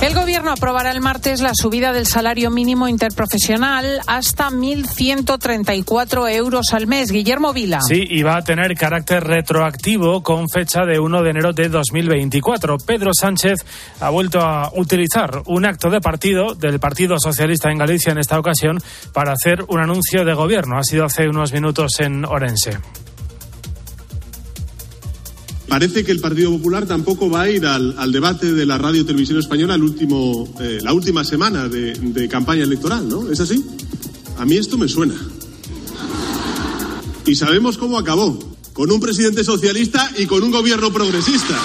El Gobierno aprobará el martes la subida del salario mínimo interprofesional hasta 1.134 euros al mes. Guillermo Vila. Sí, y va a tener carácter retroactivo con fecha de 1 de enero de 2024. Pedro Sánchez ha vuelto a utilizar un acto de partido del Partido Socialista en Galicia en esta ocasión para hacer un anuncio de gobierno. Ha sido hace unos minutos en Orense. Parece que el Partido Popular tampoco va a ir al, debate de la radio televisión española eh, la última semana de campaña electoral, ¿no? ¿Es así? A mí esto me suena. Y sabemos cómo acabó, con un presidente socialista y con un gobierno progresista.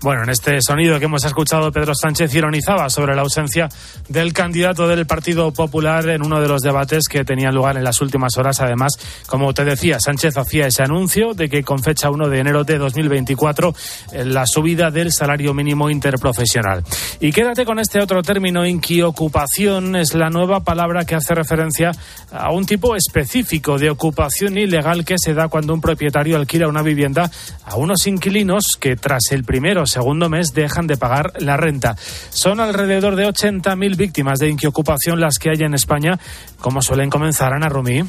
Bueno, en este sonido que hemos escuchado, Pedro Sánchez ironizaba sobre la ausencia del candidato del Partido Popular en uno de los debates que tenían lugar en las últimas horas. Además, como te decía, Sánchez hacía ese anuncio de que con fecha 1 de enero de 2024 eh, la subida del salario mínimo interprofesional. Y quédate con este otro término, inquiocupación, es la nueva palabra que hace referencia a un tipo específico de ocupación ilegal que se da cuando un propietario alquila una vivienda a unos inquilinos que tras el primero segundo mes dejan de pagar la renta. Son alrededor de 80.000 víctimas de inquiocupación las que hay en España, como suelen comenzar, Ana Rumí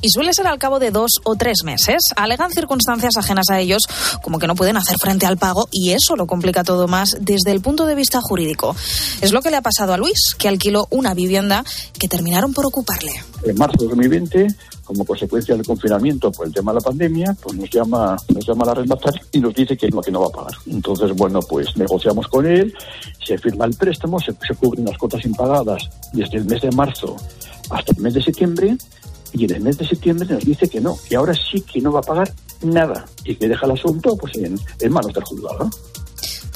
y suele ser al cabo de dos o tres meses. Alegan circunstancias ajenas a ellos, como que no pueden hacer frente al pago, y eso lo complica todo más desde el punto de vista jurídico. Es lo que le ha pasado a Luis, que alquiló una vivienda que terminaron por ocuparle. En marzo de 2020 como consecuencia del confinamiento por el tema de la pandemia, pues nos llama, nos llama a la y nos dice que, que no va a pagar. Entonces, bueno, pues negociamos con él, se firma el préstamo, se cubren las cuotas impagadas desde el mes de marzo hasta el mes de septiembre, y en el mes de septiembre nos dice que no, que ahora sí que no va a pagar nada y que deja el asunto pues en, en manos del juzgado.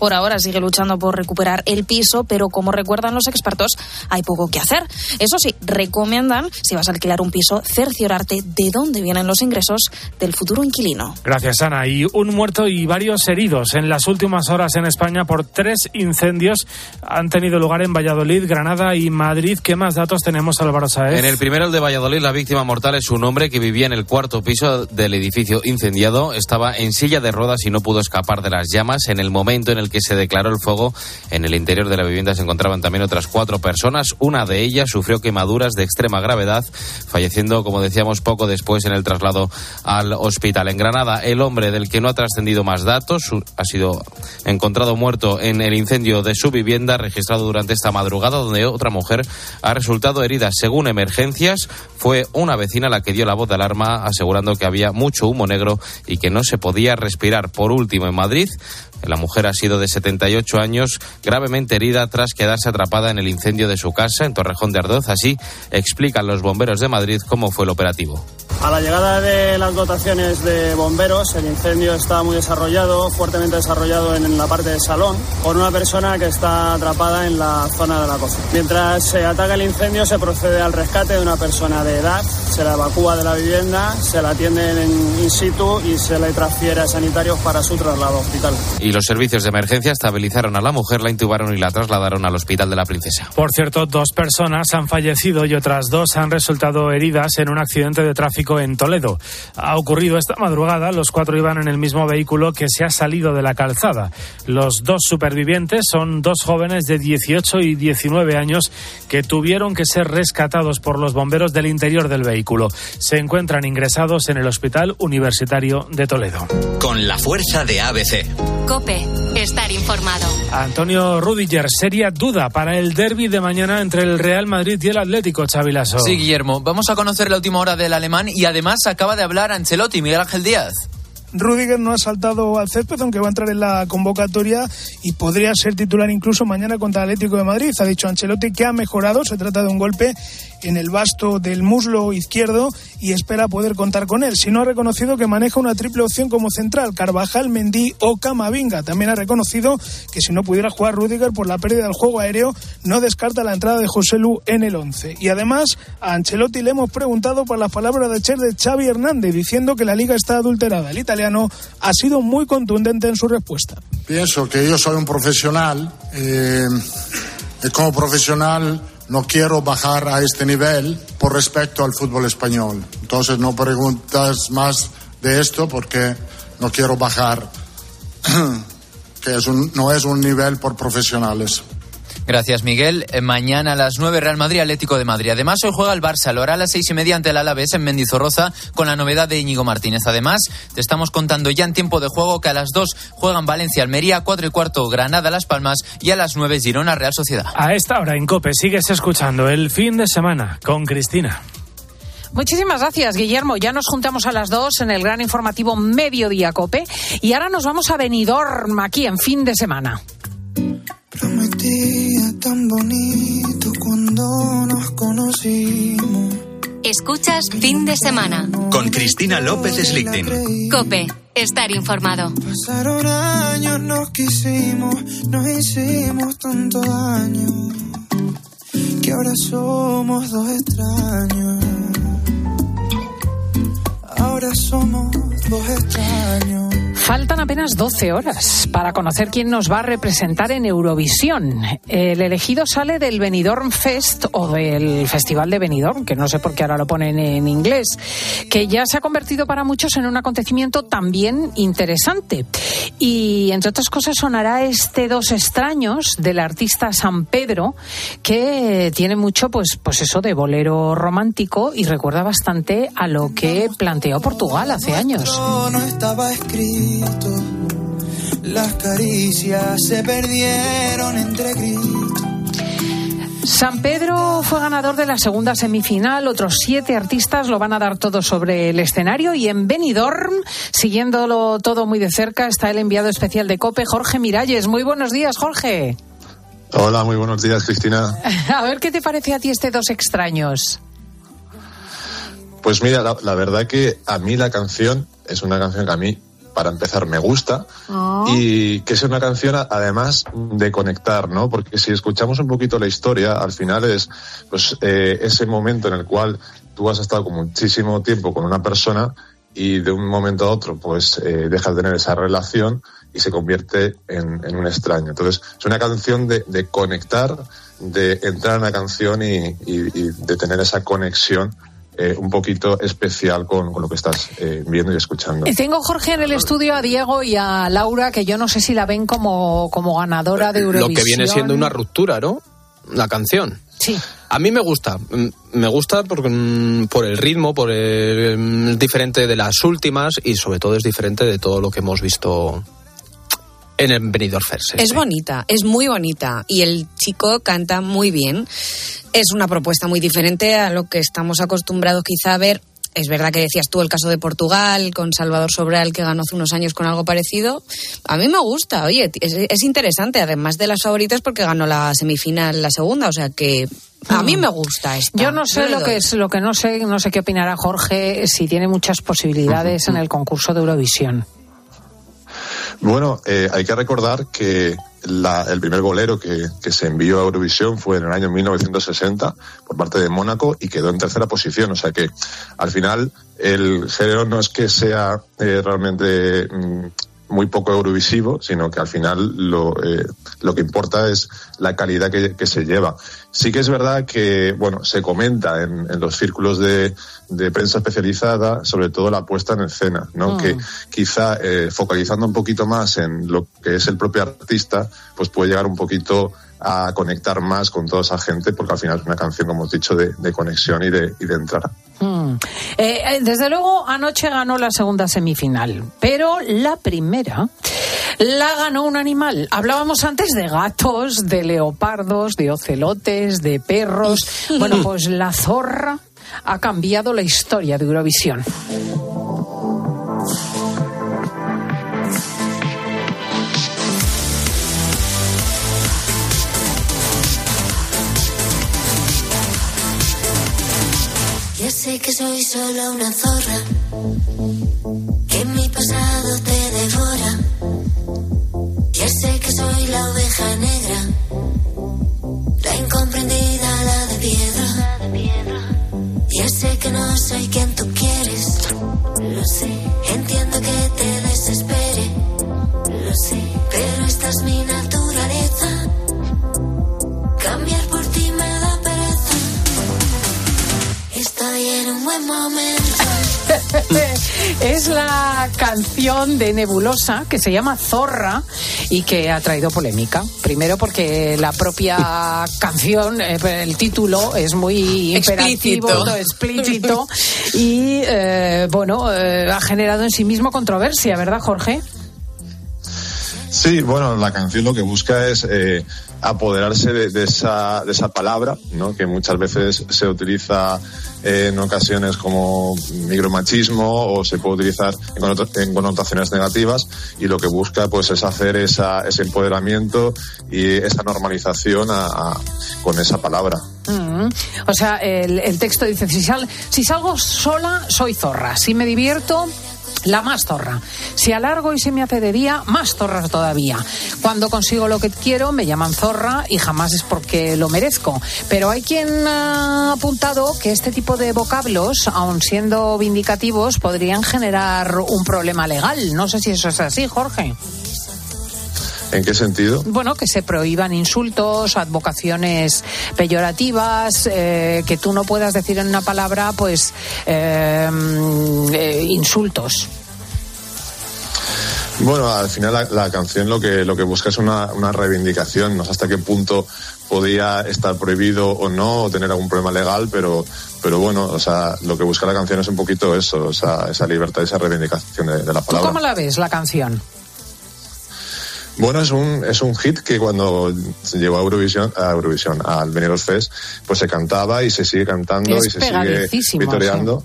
Por ahora sigue luchando por recuperar el piso, pero como recuerdan los expertos, hay poco que hacer. Eso sí, recomiendan, si vas a alquilar un piso, cerciorarte de dónde vienen los ingresos del futuro inquilino. Gracias, Ana. Y un muerto y varios heridos en las últimas horas en España por tres incendios han tenido lugar en Valladolid, Granada y Madrid. ¿Qué más datos tenemos, Álvaro Saez? En el primero, el de Valladolid, la víctima mortal es un hombre que vivía en el cuarto piso del edificio incendiado. Estaba en silla de ruedas y no pudo escapar de las llamas en el momento en el que se declaró el fuego. En el interior de la vivienda se encontraban también otras cuatro personas. Una de ellas sufrió quemaduras de extrema gravedad, falleciendo, como decíamos, poco después en el traslado al hospital. En Granada, el hombre del que no ha trascendido más datos ha sido encontrado muerto en el incendio de su vivienda registrado durante esta madrugada, donde otra mujer ha resultado herida. Según emergencias, fue una vecina la que dio la voz de alarma asegurando que había mucho humo negro y que no se podía respirar. Por último, en Madrid, la mujer ha sido de 78 años, gravemente herida tras quedarse atrapada en el incendio de su casa en Torrejón de Ardoz. Así explican los bomberos de Madrid cómo fue el operativo. A la llegada de las dotaciones de bomberos, el incendio está muy desarrollado, fuertemente desarrollado en la parte del salón, con una persona que está atrapada en la zona de la cocina. Mientras se ataca el incendio, se procede al rescate de una persona de edad, se la evacúa de la vivienda, se la atiende en in situ y se le transfiere a sanitarios para su traslado hospital. Y los servicios de emergencia estabilizaron a la mujer, la intubaron y la trasladaron al Hospital de la Princesa. Por cierto, dos personas han fallecido y otras dos han resultado heridas en un accidente de tráfico en Toledo. Ha ocurrido esta madrugada, los cuatro iban en el mismo vehículo que se ha salido de la calzada. Los dos supervivientes son dos jóvenes de 18 y 19 años que tuvieron que ser rescatados por los bomberos del interior del vehículo. Se encuentran ingresados en el Hospital Universitario de Toledo. Con la fuerza de ABC. Cope, estar informado. Antonio Rudiger, seria duda para el derby de mañana entre el Real Madrid y el Atlético Chavilaso. Sí, Guillermo. Vamos a conocer la última hora del alemán y además acaba de hablar Ancelotti, Miguel Ángel Díaz. Rudiger no ha saltado al césped, aunque va a entrar en la convocatoria y podría ser titular incluso mañana contra el Atlético de Madrid. Ha dicho Ancelotti que ha mejorado, se trata de un golpe en el basto del muslo izquierdo y espera poder contar con él. Si no ha reconocido que maneja una triple opción como central, Carvajal, Mendy o Camavinga. También ha reconocido que si no pudiera jugar Rudiger por la pérdida del juego aéreo, no descarta la entrada de José Lu en el 11. Y además, a Ancelotti le hemos preguntado por las palabras de Cher de Xavi Hernández, diciendo que la liga está adulterada. El italiano ha sido muy contundente en su respuesta. Pienso que yo soy un profesional. Eh, como profesional no quiero bajar a este nivel por respecto al fútbol español. Entonces no preguntas más de esto porque no quiero bajar, que es un, no es un nivel por profesionales. Gracias, Miguel. Eh, mañana a las 9 Real Madrid Atlético de Madrid. Además, hoy juega el Barça. Lo hará a las seis y media ante el Alavés en Mendizorroza con la novedad de Íñigo Martínez. Además, te estamos contando ya en tiempo de juego que a las 2 juegan Valencia Almería, 4 y cuarto Granada Las Palmas y a las 9 Girona Real Sociedad. A esta hora en Cope sigues escuchando el fin de semana con Cristina. Muchísimas gracias, Guillermo. Ya nos juntamos a las dos en el gran informativo Mediodía Cope y ahora nos vamos a Benidorm aquí en fin de semana. Prometía tan bonito cuando nos conocimos. Escuchas fin de semana. Con Cristina López Slichting. Cope, estar informado. Pasaron años, nos quisimos, nos hicimos tanto daño. Que ahora somos dos extraños. Ahora somos dos extraños. Faltan apenas 12 horas para conocer quién nos va a representar en Eurovisión. El elegido sale del Benidorm Fest o del Festival de Benidorm, que no sé por qué ahora lo ponen en inglés, que ya se ha convertido para muchos en un acontecimiento también interesante. Y entre otras cosas sonará este Dos extraños del artista San Pedro, que tiene mucho, pues, pues eso de bolero romántico y recuerda bastante a lo que planteó Portugal hace años. No estaba escrito. Las caricias se perdieron entre gritos. San Pedro fue ganador de la segunda semifinal. Otros siete artistas lo van a dar todo sobre el escenario. Y en Benidorm, siguiéndolo todo muy de cerca, está el enviado especial de COPE, Jorge Miralles. Muy buenos días, Jorge. Hola, muy buenos días, Cristina. A ver qué te parece a ti este Dos extraños. Pues mira, la, la verdad que a mí la canción es una canción que a mí para empezar me gusta Oh. y que es una canción además de conectar, ¿no? Porque si escuchamos un poquito la historia, al final es pues eh, ese momento en el cual tú has estado con muchísimo tiempo con una persona y de un momento a otro pues eh, dejas de tener esa relación y se convierte en, en un extraño. Entonces es una canción de, de conectar, de entrar en la canción y, y- y de tener esa conexión eh, un poquito especial con, con lo que estás eh, viendo y escuchando. Y Tengo, Jorge, en el estudio a Diego y a Laura, que yo no sé si la ven como, como ganadora de Eurovisión. Lo que viene siendo una ruptura, ¿no? La canción. Sí. A mí me gusta. Me gusta por, mm, por el ritmo, por el, mm, es diferente de las últimas y sobre todo es diferente de todo lo que hemos visto en el Benidorm Fest. sí, Es sí. bonita, es muy bonita y el chico canta muy bien. Es una propuesta muy diferente a lo que estamos acostumbrados quizá a ver. Es verdad que decías tú el caso de Portugal con Salvador Sobral que ganó hace unos años con algo parecido. A mí me gusta, oye, es, es interesante, además de las favoritas porque ganó la semifinal la segunda, o sea que a mí me gusta esta. Yo no sé lo que es, lo que no sé, no sé qué opinará Jorge, si tiene muchas posibilidades en el concurso de Eurovisión. Bueno, eh, hay que recordar que la- el primer bolero que, que se envió a Eurovisión fue en el año 1960 por parte de Mónaco y quedó en tercera posición. O sea que al final el género no es que sea eh, realmente mm, muy poco eurovisivo, sino que al final lo, eh, lo que importa es la calidad que, que se lleva. Sí que es verdad que, bueno, se comenta en, en los círculos de, de prensa especializada, sobre todo la puesta en escena, ¿no? Mm. Que quizá eh, focalizando un poquito más en lo que es el propio artista, pues puede llegar un poquito a conectar más con toda esa gente, porque al final es una canción, como hemos dicho, de, de conexión y de, y de entrada. Mm. Eh, eh, desde luego, anoche ganó la segunda semifinal, pero la primera la ganó un animal. Hablábamos antes de gatos, de leopardos, de ocelotes, de perros. Bueno, pues la zorra ha cambiado la historia de Eurovisión. Que soy solo una zorra, que mi pasado te devora. Ya sé que soy la oveja negra, la incomprendida, la de piedra. Ya sé que no soy quien tú quieres, lo sé. Entiendo que te desespere, lo sé. Pero esta es mi naturaleza. es la canción de Nebulosa que se llama Zorra y que ha traído polémica. Primero porque la propia canción, eh, el título es muy imperativo, Explícito. explícito y eh, bueno, eh, ha generado en sí mismo controversia, ¿verdad, Jorge? Sí, bueno, la canción lo que busca es eh, apoderarse de, esa, de esa palabra, ¿no? que muchas veces se utiliza en ocasiones como micromachismo o se puede utilizar en, en connotaciones negativas y lo que busca pues es hacer esa, ese empoderamiento y esa normalización a- con esa palabra. Mm. O sea, el, el texto dice, si, sal- si salgo sola, soy zorra. Si me divierto, la más zorra. Si alargo y se me hace de día, más zorra todavía. Cuando consigo lo que quiero, me llaman zorra y jamás es porque lo merezco. Pero hay quien ha apuntado que este tipo de vocablos, aun siendo vindicativos, podrían generar un problema legal. No sé si eso es así, Jorge. ¿En qué sentido? Bueno, que se prohíban insultos, advocaciones peyorativas, eh, que tú no puedas decir en una palabra, pues, eh, eh, insultos. Bueno, al final la, la canción lo que lo que busca es una, una reivindicación, no sé hasta qué punto podía estar prohibido o no, o tener algún problema legal, pero pero bueno, o sea, lo que busca la canción es un poquito eso, o sea, esa libertad, esa reivindicación de, de la ¿Tú palabra. cómo la ves, la canción? Bueno, es un, es un hit que cuando se llevó a Eurovisión, a Eurovisión, al Benidorm Fest, pues se cantaba y se sigue cantando Es y se sigue vitoreando.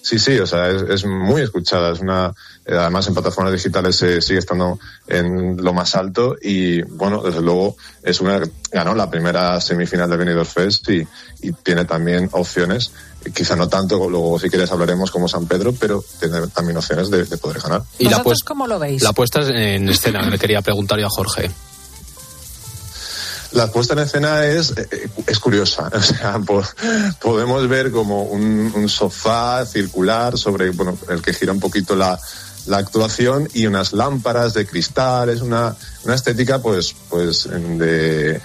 Sí, sí, o sea, es, es muy escuchada. Es una, eh, además en plataformas digitales se sigue estando en lo más alto y bueno, desde luego es una ganó la primera semifinal de Benidorm Fest y, y tiene también opciones, quizá no tanto, luego si quieres hablaremos como San Pedro, pero tiene también opciones de, de poder ganar. Y la, ¿Vosotros cómo lo veis? la puesta en escena, le quería preguntar yo a Jorge. La puesta en escena es, eh, es curiosa. O sea, po- podemos ver como un, un sofá circular sobre bueno, el que gira un poquito la, la actuación y unas lámparas de cristal. Es una, una estética, pues, pues de,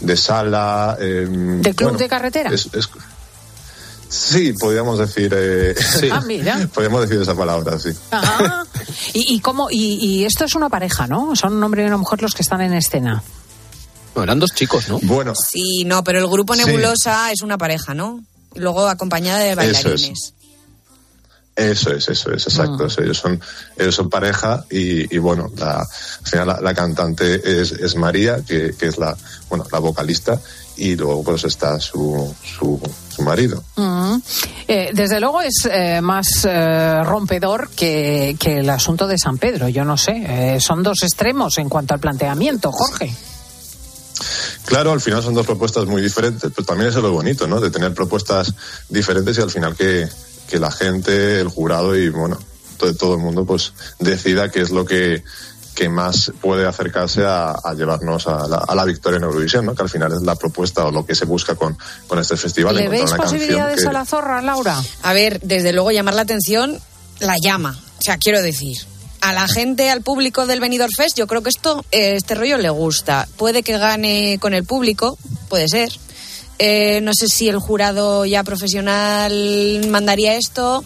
de sala. eh, ¿De club bueno, de carretera? es- es- sí, podríamos decir. eh, Ah, mira. podríamos decir esa palabra, sí. Ajá. ¿Y, y cómo, y, y esto es una pareja, ¿no? Son un hombre y una mujer los que están en escena. No, eran dos chicos, ¿no? Bueno, Sí, no, pero el grupo Sí. Nebulosa es una pareja, ¿no? Y luego acompañada de Eso bailarines. Eso es, eso es, exacto. Eso, ellos, son, ellos son pareja y, y bueno, la, al final la, la cantante es, es María, que, que es la, bueno, la vocalista, y luego pues está su, su, su marido. Mm. Eh, desde luego es eh, más eh, rompedor que, que el asunto de San Pedro. Yo no sé. Eh, son dos extremos en cuanto al planteamiento, Jorge. Claro, al final son dos propuestas muy diferentes, pero también eso es lo bonito, ¿no? De tener propuestas diferentes y al final que, que la gente, el jurado y bueno, todo, todo el mundo pues decida qué es lo que, que más puede acercarse a, a llevarnos a la, a la victoria en Eurovisión, ¿no? Que al final es la propuesta o lo que se busca con, con este festival. ¿Le veis posibilidades que- a la zorra, Laura? A ver, desde luego llamar la atención la llama. O sea, quiero decir, a la gente, al público del Benidorm Fest, yo creo que esto, eh, este rollo le gusta. Puede que gane con el público, puede ser. Eh, no sé si el jurado ya profesional mandaría esto,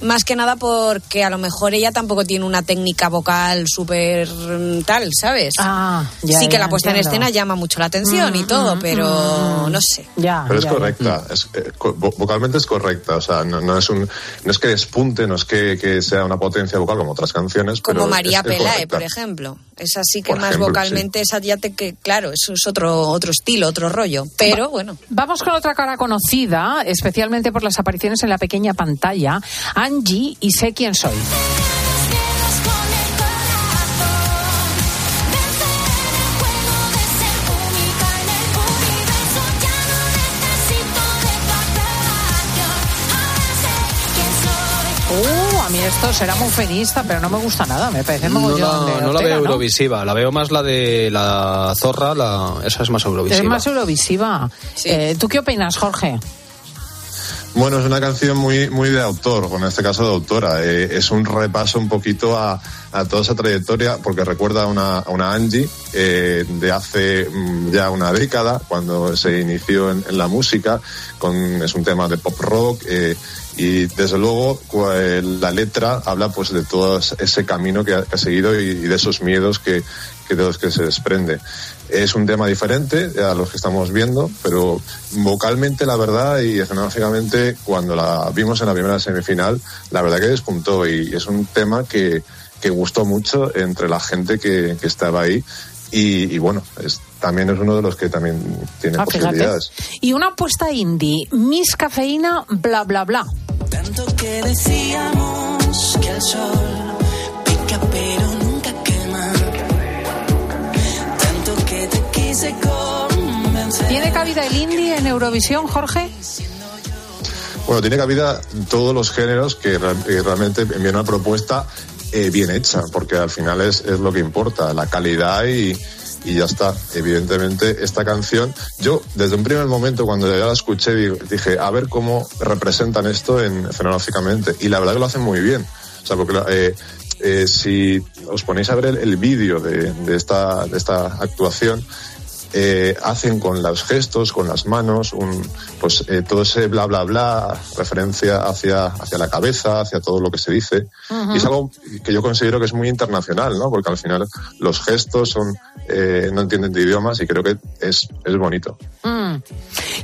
más que nada porque a lo mejor ella tampoco tiene una técnica vocal súper mm, tal, ¿sabes? Ah, ya, sí que la puesta en escena llama mucho la atención y Mm, todo, mm, pero mm. no sé. Ya. Pero es ya, ya. correcta, es, eh, vocalmente es correcta, o sea, no, no es un, no es que despunte, no es que, que sea una potencia vocal como otras canciones, Como pero María es- Pelae, por ejemplo. Es así que Por más ejemplo, vocalmente esa ya te que, claro, eso es otro, otro estilo, otro rollo. Pero bueno. Vamos con otra cara conocida, especialmente por las apariciones en la pequeña pantalla, Angie y Sé quién soy. Esto será muy feminista, pero no me gusta nada, me parece No mogollón de la, no la veo ¿no? eurovisiva, la veo más la de la zorra, la, esa es más eurovisiva. Es más eurovisiva. Eh, ¿Tú qué opinas, Jorge? Bueno, es una canción muy, muy de autor, o en este caso de autora. Eh, es un repaso un poquito a, a toda esa trayectoria, porque recuerda a una, una Angie, eh, de hace mm, ya una década, cuando se inició en, la música, con, es un tema de pop rock. eh, y desde luego la letra habla pues de todo ese camino que ha, seguido y, de esos miedos que, que de los que se desprende. Es un tema diferente a los que estamos viendo, pero vocalmente la verdad y escenográficamente cuando la vimos en la primera semifinal, la verdad que despuntó y es un tema que, que gustó mucho entre la gente que, que estaba ahí y, y bueno, es, también es uno de los que también tiene Ah, fíjate. posibilidades. Y una apuesta indie, Miss Cafeína, bla, bla, bla. Tanto que decíamos que el sol pica pero nunca quema. Tanto que te quise convencer. ¿Tiene cabida el indie en Eurovisión, Jorge? Bueno, tiene cabida todos los géneros que, que realmente envían una propuesta eh, bien hecha, porque al final es, es lo que importa, la calidad y, y ya está. Evidentemente, esta canción, yo desde un primer momento cuando ya la escuché di- dije, a ver cómo representan esto en, fenológicamente. Y la verdad que lo hacen muy bien. O sea, porque eh, eh, si os ponéis a ver el, el vídeo de, de esta, de esta actuación, eh, hacen con los gestos, con las manos, un, pues eh, todo ese bla bla bla, referencia hacia, hacia la cabeza, hacia todo lo que se dice. Ujú. Y es algo que yo considero que es muy internacional, ¿no? Porque al final los gestos son, eh, no entienden de idiomas y creo que es, es bonito. Mm.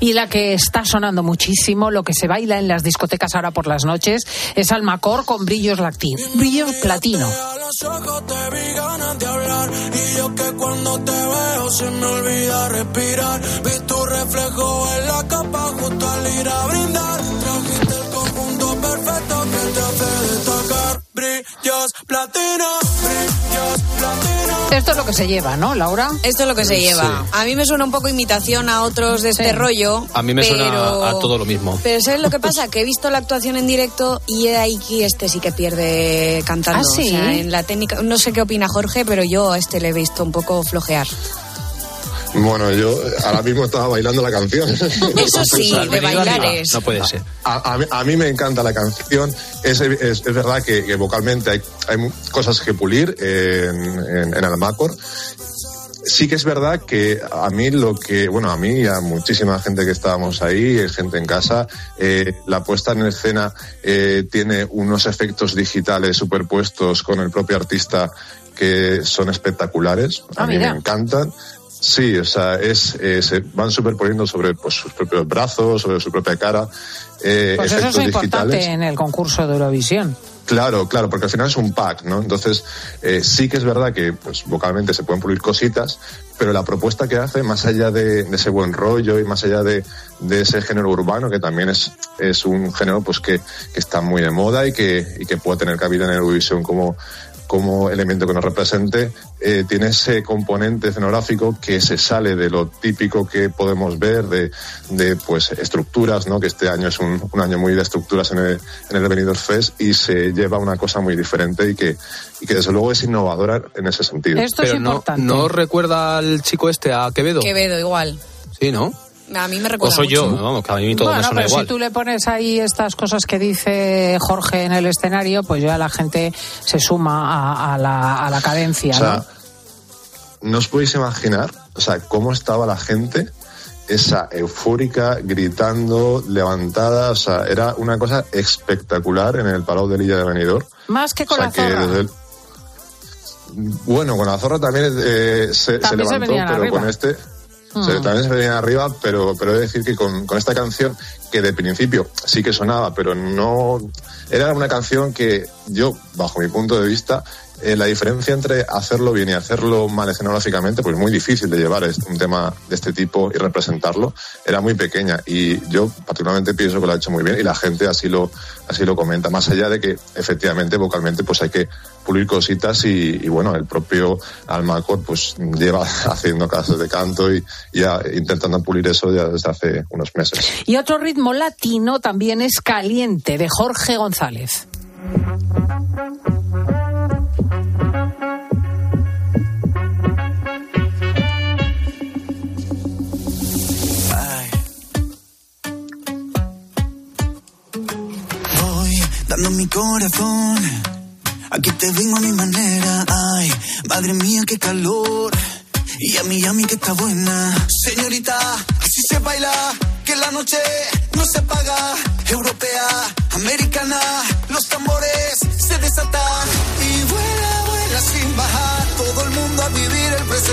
Y la que está sonando muchísimo, lo que se baila en las discotecas ahora por las noches, es Almacor con brillos, lacti- brillos platino. A los ojos te vi ganas de hablar y yo que cuando te veo se me olvida respirar. Vi tu reflejo en la capa justo al ir a brindar. Trajiste el conjunto perfecto que te hace destacar. Brillos platino, brillos platino. Esto es lo que se lleva, ¿no, Laura? Esto es lo que se Sí. lleva. A mí me suena un poco imitación a otros de este Sí. rollo. A mí me pero... suena a todo lo mismo. Pero ¿sabes lo que pasa? Que he visto la actuación en directo y ahí que este sí que pierde cantando. ¿Ah, sí? O sea, en la técnica, no sé qué opina Jorge, pero yo a este le he visto un poco flojear. Bueno, yo ahora mismo estaba bailando la canción. Eso sí, de bailar es. No puede ser. A, a mí, a mí me encanta la canción. Es, es, es verdad que, que vocalmente hay, cosas que pulir en, en, en Almacor. Sí que es verdad que a mí lo que, bueno, a mí y a muchísima gente que estábamos ahí, gente en casa, eh, la puesta en escena eh, tiene unos efectos digitales superpuestos con el propio artista que son espectaculares. A Ah, mí mira. me encantan. Sí, o sea, es, eh, se van superponiendo sobre pues, sus propios brazos, sobre su propia cara. eh, Pues eso es efectos importante digitales. en el concurso de Eurovisión. Claro, claro, porque al final es un pack, ¿no? Entonces, eh, sí que es verdad que pues, vocalmente se pueden pulir cositas, pero la propuesta que hace, más allá de, de ese buen rollo y más allá de, de ese género urbano, que también es, es un género pues que, que está muy de moda y que, y que puede tener cabida en Eurovisión como, como elemento que nos represente, eh, tiene ese componente escenográfico que se sale de lo típico que podemos ver de, de pues estructuras, ¿no? Que este año es un, un año muy de estructuras en el, en el Benidorm Fest y se lleva una cosa muy diferente y que, y que desde luego es innovadora en ese sentido. Esto es no, importante. ¿no recuerda al chico este, a Quevedo? Quevedo, igual. Sí, ¿no? A mí me O recuerda soy yo, mucho. vamos, que a mí todo me bueno, suena pero igual. si tú le pones ahí estas cosas que dice Jorge en el escenario, pues ya la gente se suma a, a la, a la cadencia, O sea, ¿no? no os podéis imaginar, o sea, cómo estaba la gente, esa eufórica, gritando, levantada, o sea, era una cosa espectacular en el Palau de Lilla de Benidorm. Más que con O sea, la que zorra. desde el- Bueno, con la zorra también eh, se, se También se levantó, pero arriba. con este Mm. también se venía arriba, pero, pero he de decir que con, con esta canción, que de principio sí que sonaba, pero no... Era una canción que yo, bajo mi punto de vista, eh, la diferencia entre hacerlo bien y hacerlo mal escenográficamente, pues muy difícil de llevar un tema de este tipo y representarlo, era muy pequeña. Y yo particularmente pienso que lo ha hecho muy bien y la gente así lo, así lo comenta. Más allá de que efectivamente vocalmente pues hay que pulir cositas y, y bueno, el propio Almacor pues lleva haciendo clases de canto y ya intentando pulir eso ya desde hace unos meses. Y otro ritmo latino también es Caliente, de Jorge González. Dando mi corazón. Aquí te vengo a mi manera. Ay, madre mía, qué calor. Y a mí, a mí que está buena. Señorita, así se baila, que la noche no se paga. Europea, americana, los tambores se desatan. Y vuela,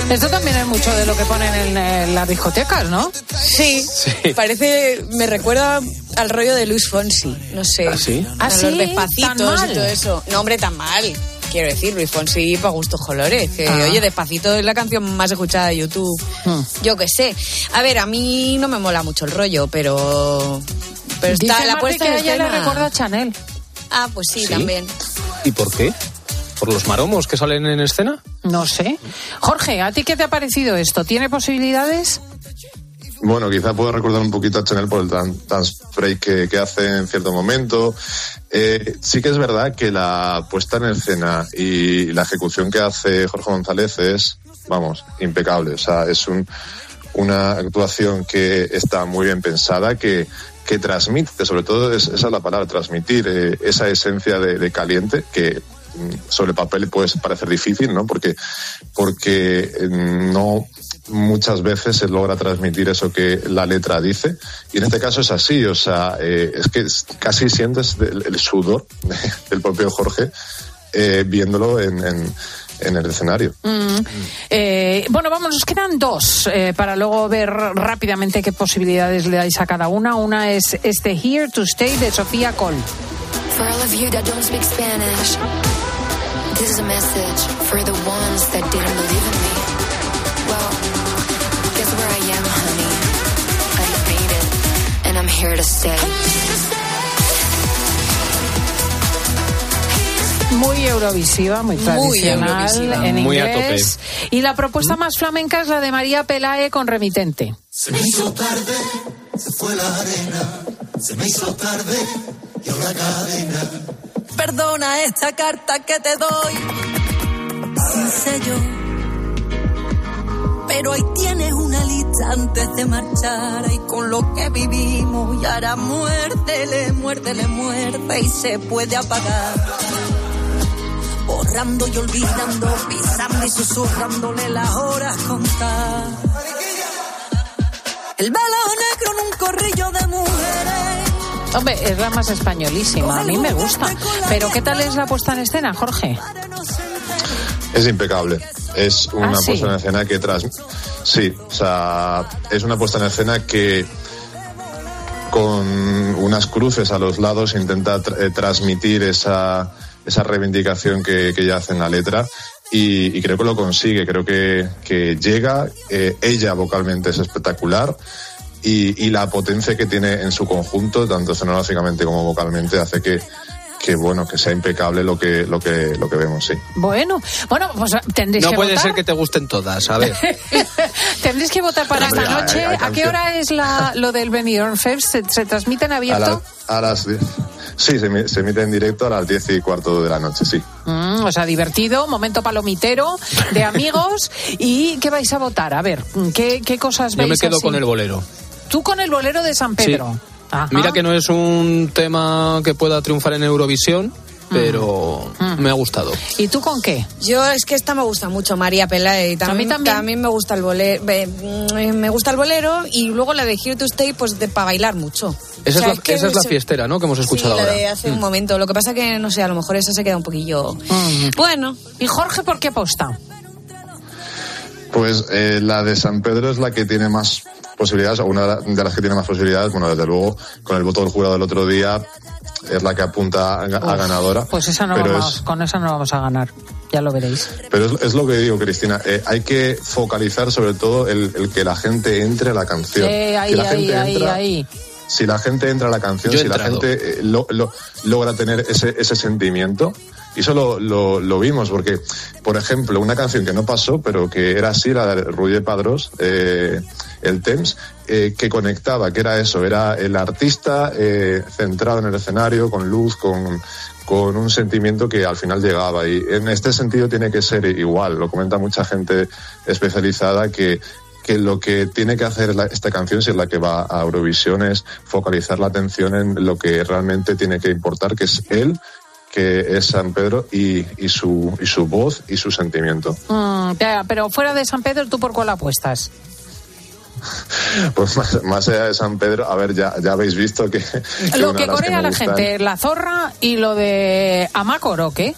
Esto también es mucho de lo que ponen en, las discotecas, ¿no? Sí, parece, me recuerda al rollo de Luis Fonsi, no sé. ¿Ah, sí? ¿Ah, sí? Los despacitos ¿Tan mal? y todo eso. No, hombre, tan mal. Quiero decir, Luis Fonsi para gustos colores. Que, Ah. Oye, Despacito es la canción más escuchada de YouTube. Hmm. Yo qué sé. A ver, a mí no me mola mucho el rollo, pero... Pero Dice está la puesta que ella le recuerda a Chanel. Ah, pues sí, ¿Sí? también. ¿Y por qué? ¿Por los maromos que salen en escena? No sé. Jorge, ¿a ti qué te ha parecido esto? ¿Tiene posibilidades? Bueno, quizá puedo recordar un poquito a Chanel por el dan- dance break que, que hace en cierto momento. Eh, sí que es verdad que la puesta en escena y la ejecución que hace Jorge González es, vamos, impecable. O sea, es un, una actuación que está muy bien pensada, que, que transmite, sobre todo es- esa es la palabra, transmitir eh, esa esencia de, de caliente que sobre el papel puede parecer difícil, ¿no? Porque, porque eh, no muchas veces se logra transmitir eso que la letra dice y en este caso es así, o sea, eh, es que casi sientes el, el sudor del propio Jorge eh, viéndolo en, en- en el escenario. Mm. Eh, bueno, vamos, nos quedan dos eh, para luego ver rápidamente qué posibilidades le dais a cada una. Una es este Here to Stay de Sofía Cole. This is a message for the ones that didn't believe in me. Well, guess where I am, honey. I made it, and I'm here to stay. Muy eurovisiva, muy tradicional eurovisiva. en Muy a inglés. Y la propuesta más flamenca es la de María Pelae con remitente. Se me hizo tarde, se fue la arena. Se me hizo tarde y ahora cadena. Perdona esta carta que te doy sin sello. Pero ahí tienes una lista antes de marchar. Y con lo que vivimos, y ahora muérdele, muérdele, muerde y se puede apagar. Borrando y olvidando, pisando y susurrándole las horas contar. El velo negro en un corrillo de mujeres. Hombre, es la más españolísima, a mí me gusta. Pero ¿qué tal es la puesta en escena, Jorge? Es impecable. Es una Ah, sí. puesta en escena que tras sí, o sea, es una puesta en escena que con unas cruces a los lados intenta tra- eh, transmitir esa esa reivindicación que, que ella hace en la letra y, y creo que lo consigue, creo que, que llega, eh, ella vocalmente es espectacular y, y la potencia que tiene en su conjunto, tanto escenográficamente como vocalmente, hace que, que bueno, que sea impecable lo que, lo que, lo que vemos, sí. Bueno, bueno, pues tendréis No que puede votar. ser que te gusten todas, a ver. Tendréis que votar para Hombre, esta noche. hay ¿A qué hora es la, lo del Benidorm Fest? ¿Se, se transmite en A, abierto? a las 10. Sí, se, se emite en directo a las 10 y cuarto de la noche, sí. Mm, o sea, divertido, momento palomitero, de amigos. ¿Y qué vais a votar? A ver, ¿qué, qué cosas Yo veis me quedo así? con el bolero. Tú con el bolero de San Pedro. Ajá. Mira que no es un tema que pueda triunfar en Eurovisión, pero Mm. me ha gustado. ¿Y tú con qué? Yo es que esta me gusta mucho, María Pelae. y También, A mí también. me gusta el bolero. Me gusta el bolero y luego la de Here to Stay, pues de para bailar mucho. Esa, O sea, es, la, que esa es la se- fiestera, ¿no? Que hemos escuchado sí, la ahora. de hace un Mm. momento. Lo que pasa que, no sé, a lo mejor esa se queda un poquillo... Bueno. ¿Y Jorge por qué aposta? Pues eh, la de San Pedro es la que tiene más posibilidades, o una de la- de las que tiene más posibilidades. Bueno, desde luego, con el voto del jurado del otro día, es la que apunta a, a ganadora. Pues esa no pero vamos, es- con esa no vamos a ganar. Ya lo veréis. Pero es, es lo que digo, Cristina. eh, hay que focalizar sobre todo el, el que la gente entre a la canción. Eh, ahí, Si la ahí, gente ahí, entra- ahí. si la gente entra a la canción, si la gente eh, lo- lo- logra tener ese, ese sentimiento, y eso lo, lo- lo vimos, porque, por ejemplo, una canción que no pasó, pero que era así, la de Ruye Padrós, eh, el Temps, eh, que conectaba, que era eso, era el artista eh, centrado en el escenario, con luz, con, con un sentimiento que al final llegaba. Y en este sentido tiene que ser igual, lo comenta mucha gente especializada que que lo que tiene que hacer esta canción, si es la que va a Eurovisión, es focalizar la atención en lo que realmente tiene que importar, que es él que es San Pedro y, y su, y su voz y su sentimiento. Mm, pero fuera de San Pedro, ¿tú por cuál apuestas? Pues más, más allá de San Pedro, a ver, ya, ya habéis visto que... que lo que corea la gustan- gente, la zorra y lo de Amácor, ¿o qué?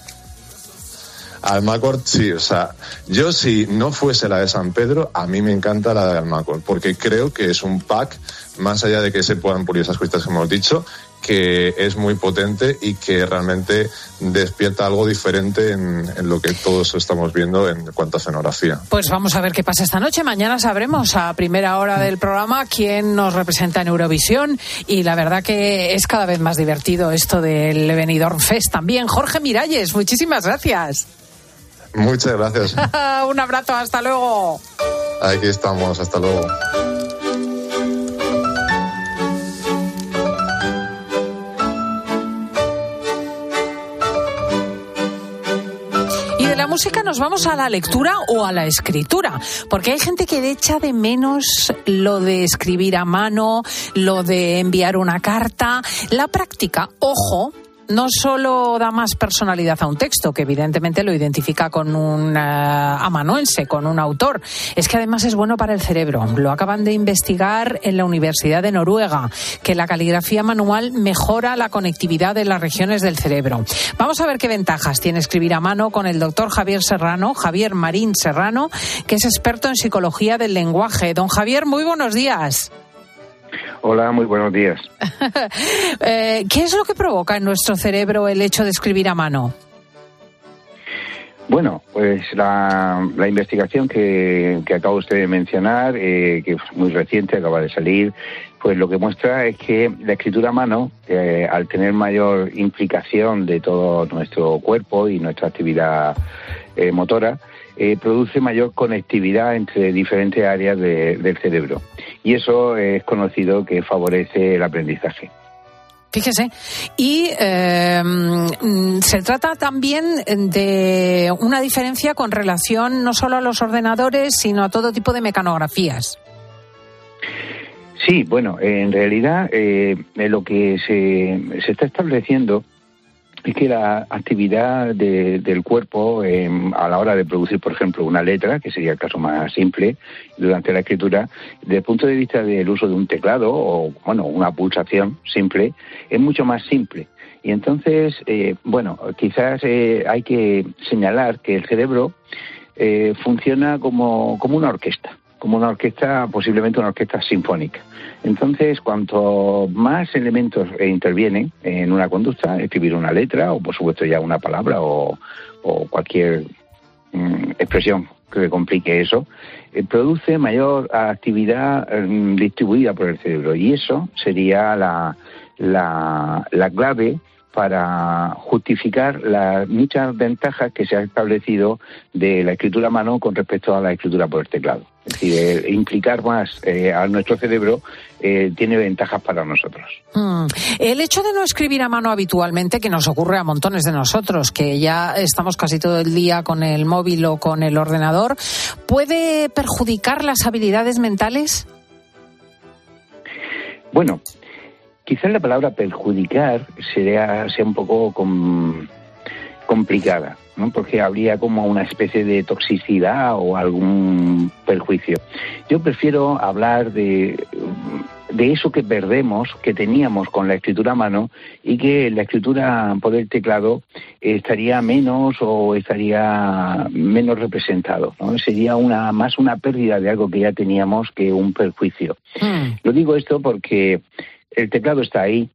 Almacor, sí, o sea, yo si no fuese la de San Pedro, a mí me encanta la de Almacor, porque creo que es un pack, más allá de que se puedan pulir esas cuestas que hemos dicho, que es muy potente y que realmente despierta algo diferente en, en lo que todos estamos viendo en cuanto a escenografía. Pues vamos a ver qué pasa esta noche. Mañana sabremos a primera hora del programa quién nos representa en Eurovisión. Y la verdad que es cada vez más divertido esto del Benidorm Fest también. Jorge Miralles, muchísimas gracias. Muchas gracias. Un abrazo, hasta luego. Aquí estamos, hasta luego. Música nos vamos a la lectura o a la escritura, porque hay gente que echa de menos lo de escribir a mano, lo de enviar una carta, la práctica, ojo. No solo da más personalidad a un texto, que evidentemente lo identifica con un eh, amanuense, con un autor, es que además es bueno para el cerebro. Lo acaban de investigar en la Universidad de Noruega, que la caligrafía manual mejora la conectividad de las regiones del cerebro. Vamos a ver qué ventajas tiene escribir a mano con el doctor Javier Serrano, Javier Marín Serrano, que es experto en psicología del lenguaje. Don Javier, muy buenos días. Hola, muy buenos días. Eh, ¿Qué es lo que provoca en nuestro cerebro el hecho de escribir a mano? Bueno, pues la, la investigación que, que acaba usted de mencionar, eh, que es muy reciente, acaba de salir, pues lo que muestra es que la escritura a mano, eh, al tener mayor implicación de todo nuestro cuerpo y nuestra actividad eh, motora, eh, produce mayor conectividad entre diferentes áreas de- del cerebro. Y eso es conocido que favorece el aprendizaje. Fíjese. Y eh, mm, se trata también de una diferencia con relación no solo a los ordenadores, sino a todo tipo de mecanografías. Sí, bueno, en realidad eh, lo que se, se está estableciendo es que la actividad de- del cuerpo eh, a la hora de producir, por ejemplo, una letra, que sería el caso más simple, durante la escritura, desde el punto de vista del uso de un teclado o, bueno, una pulsación simple, es mucho más simple. Y entonces, eh, bueno, quizás eh, hay que señalar que el cerebro eh, funciona como, como una orquesta, como una orquesta, posiblemente una orquesta sinfónica. Entonces, cuanto más elementos eh, intervienen en una conducta, escribir una letra o, por supuesto, ya una palabra o, cualquier mm, expresión que complique eso, eh, produce mayor actividad mm, distribuida por el cerebro. Y eso sería la, la, la clave para justificar las muchas ventajas que se ha establecido de la escritura a mano con respecto a la escritura por el teclado. Es decir, eh, implicar más eh, a nuestro cerebro eh, tiene ventajas para nosotros. Mm. El hecho de no escribir a mano habitualmente, que nos ocurre a montones de nosotros, que ya estamos casi todo el día con el móvil o con el ordenador, ¿puede perjudicar las habilidades mentales? Bueno, quizás la palabra perjudicar sería, sea un poco com- complicada, ¿no? porque habría como una especie de toxicidad o algún perjuicio. Yo prefiero hablar de, de eso que perdemos, que teníamos con la escritura a mano y que la escritura por el teclado estaría menos o estaría menos representado. ¿no? Sería una, más una pérdida de algo que ya teníamos que un perjuicio. Lo digo esto porque el teclado está ahí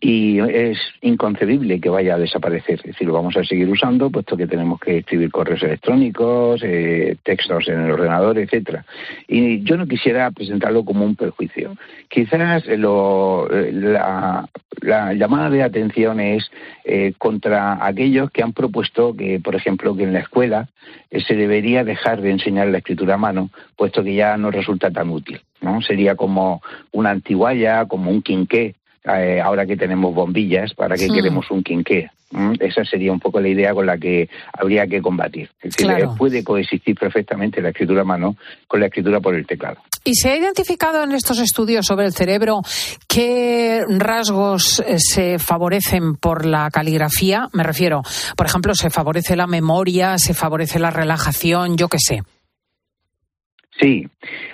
y es inconcebible que vaya a desaparecer. Es decir, lo vamos a seguir usando, puesto que tenemos que escribir correos electrónicos, eh, textos en el ordenador, etcétera. Y yo no quisiera presentarlo como un perjuicio. Quizás lo- la, la llamada de atención es eh, contra aquellos que han propuesto que, por ejemplo, que en la escuela eh, se debería dejar de enseñar la escritura a mano, puesto que ya no resulta tan útil. ¿no? Sería como una antiguaya, como un quinqué, eh, ahora que tenemos bombillas, ¿para qué Sí. queremos un quinqué? Mm, Esa sería un poco la idea con la que habría que combatir. Es Claro. eh, puede coexistir perfectamente la escritura a mano con la escritura por el teclado. ¿Y se ha identificado en estos estudios sobre el cerebro qué rasgos eh, se favorecen por la caligrafía? Me refiero, por ejemplo, se favorece la memoria, se favorece la relajación, yo qué sé. Sí,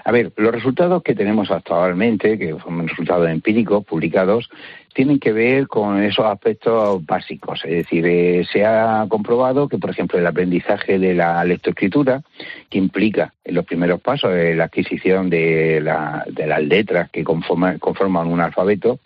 a ver, los resultados que tenemos actualmente, que son resultados empíricos publicados, tienen que ver con esos aspectos básicos. Es decir, eh, se ha comprobado que, por ejemplo, el aprendizaje de la lectoescritura, que implica en los primeros pasos eh, la adquisición de, la- de las letras que conforman, un alfabeto,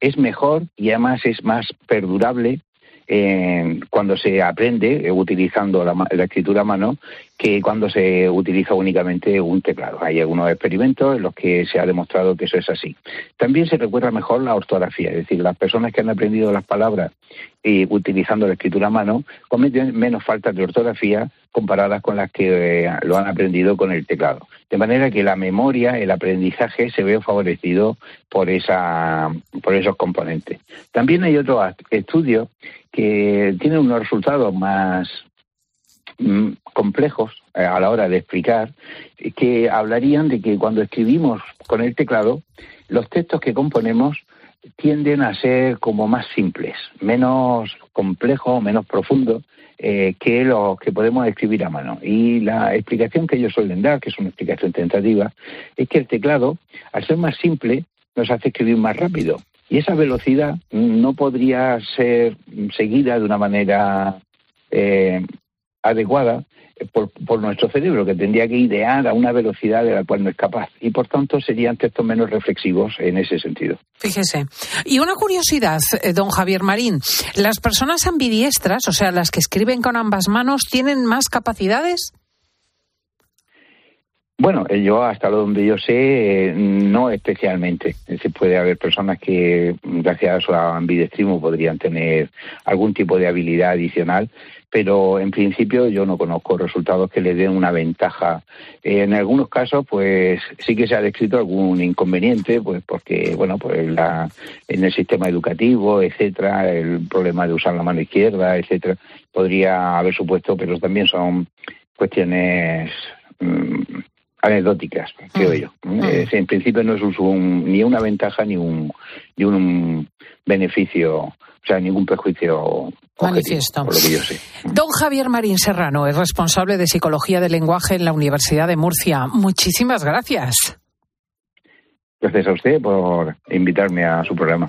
es mejor y además es más perdurable eh, cuando se aprende eh, utilizando la, la escritura a mano que cuando se utiliza únicamente un teclado. Hay algunos experimentos en los que se ha demostrado que eso es así. También se recuerda mejor la ortografía, es decir, las personas que han aprendido las palabras eh, utilizando la escritura a mano cometen menos faltas de ortografía comparadas con las que eh, lo han aprendido con el teclado. De manera que la memoria, el aprendizaje se ve favorecido por, esa, por esos componentes. También hay otros estudios que tienen unos resultados más mm, complejos eh, a la hora de explicar, que hablarían de que cuando escribimos con el teclado, los textos que componemos tienden a ser como más simples, menos complejos, menos profundos eh, que los que podemos escribir a mano. Y la explicación que ellos suelen dar, que es una explicación tentativa, es que el teclado, al ser más simple, nos hace escribir más rápido. Y esa velocidad no podría ser seguida de una manera eh, adecuada eh, por, por nuestro cerebro, que tendría que idear a una velocidad de la cual no es capaz. Y por tanto serían textos menos reflexivos en ese sentido. Fíjese. Y una curiosidad, eh, don Javier Marín. ¿Las personas ambidiestras, o sea, las que escriben con ambas manos, tienen más capacidades? Bueno, eh, yo hasta donde yo sé, eh, no especialmente. Es decir, puede haber personas que, mm, gracias a su ambidestrismo, podrían tener algún tipo de habilidad adicional, pero en principio yo no conozco resultados que le den una ventaja. Eh, en algunos casos, pues sí que se ha descrito algún inconveniente, pues porque, bueno, pues la, en el sistema educativo, etcétera, el problema de usar la mano izquierda, etcétera, podría haber supuesto, pero también son cuestiones mm, anecdóticas, creo yo. Eh, en principio no es un- un- ni una ventaja ni un, ni un beneficio, o sea, ningún perjuicio objetivo, Manifiesto. por lo que yo sé. Don Javier Marín Serrano es responsable de Psicología del Lenguaje en la Universidad de Murcia. Muchísimas gracias. Gracias a usted por invitarme a su programa.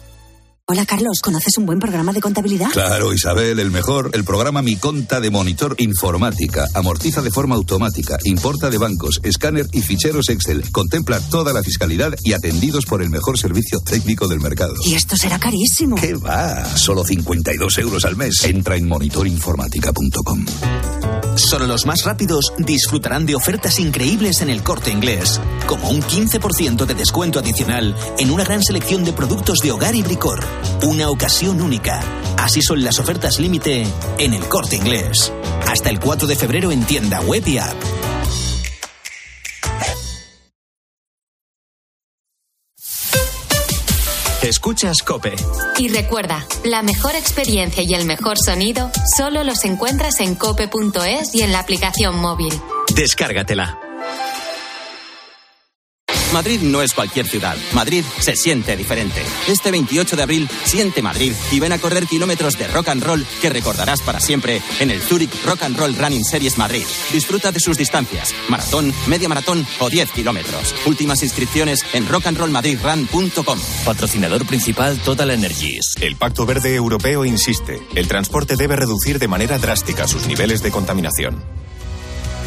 Hola Carlos, ¿conoces un buen programa de contabilidad? Claro, Isabel, el mejor. El programa Mi Conta de Monitor Informática. Amortiza de forma automática, importa de bancos, escáner y ficheros Excel. Contempla toda la fiscalidad y atendidos por el mejor servicio técnico del mercado. Y esto será carísimo. ¿Qué va? Solo 52 euros al mes. Entra en monitorinformática.com. Solo los más rápidos disfrutarán de ofertas increíbles en el corte inglés, como un 15% de descuento adicional en una gran selección de productos de hogar y bricor. Una ocasión única. Así son las ofertas límite en el corte inglés. Hasta el 4 de febrero en tienda web y app. Escuchas Cope. Y recuerda, la mejor experiencia y el mejor sonido solo los encuentras en cope.es y en la aplicación móvil. Descárgatela. Madrid no es cualquier ciudad. Madrid se siente diferente. Este 28 de abril, siente Madrid y ven a correr kilómetros de rock and roll que recordarás para siempre en el Zurich Rock and Roll Running Series Madrid. Disfruta de sus distancias, maratón, media maratón o 10 kilómetros. Últimas inscripciones en rockandrollmadridrun.com. Patrocinador principal Total Energies. El Pacto Verde Europeo insiste, el transporte debe reducir de manera drástica sus niveles de contaminación.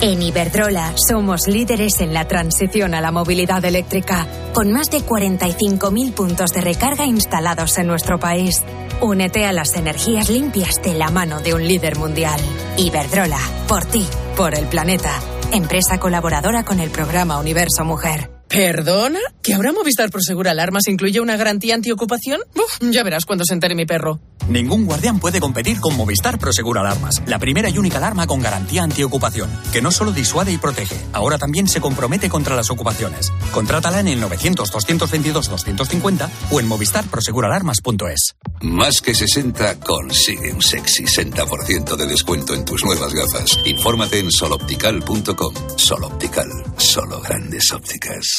En Iberdrola somos líderes en la transición a la movilidad eléctrica, con más de 45.000 puntos de recarga instalados en nuestro país. Únete a las energías limpias de la mano de un líder mundial. Iberdrola, por ti, por el planeta. Empresa colaboradora con el programa Universo Mujer. ¿Perdona? ¿Que ahora Movistar Prosegura Alarmas incluye una garantía antiocupación? Uf, ya verás cuando se entere mi perro. Ningún guardián puede competir con Movistar Prosegura Alarmas, la primera y única alarma con garantía antiocupación, que no solo disuade y protege, ahora también se compromete contra las ocupaciones. Contrátala en el 900-222-250 o en movistarproseguralarmas.es. Más que 60 consigue un sexy 60% de descuento en tus nuevas gafas. Infórmate en soloptical.com. Soloptical, solo grandes ópticas.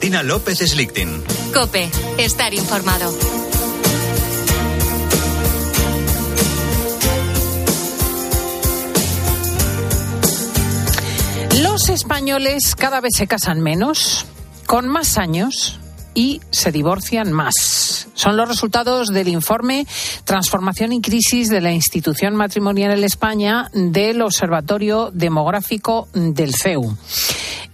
Cristina López Slichting. Cope, estar informado. Los españoles cada vez se casan menos, con más años y se divorcian más. Son los resultados del informe Transformación y Crisis de la Institución Matrimonial en España del Observatorio Demográfico del CEU.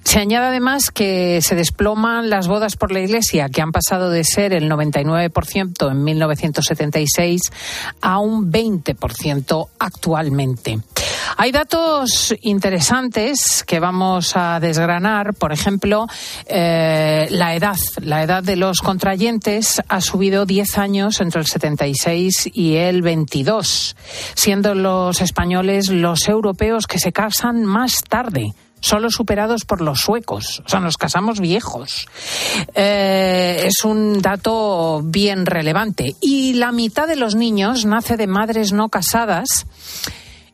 Se añade además que se desploman las bodas por la Iglesia, que han pasado de ser el 99% en 1976 a un 20% actualmente. Hay datos interesantes que vamos a desgranar. Por ejemplo, eh, la edad. La edad de los contrayentes ha subido 10 años entre el 76 y el 22, siendo los españoles los europeos que se casan más tarde solo superados por los suecos. O sea, nos casamos viejos. Eh, es un dato bien relevante. Y la mitad de los niños nace de madres no casadas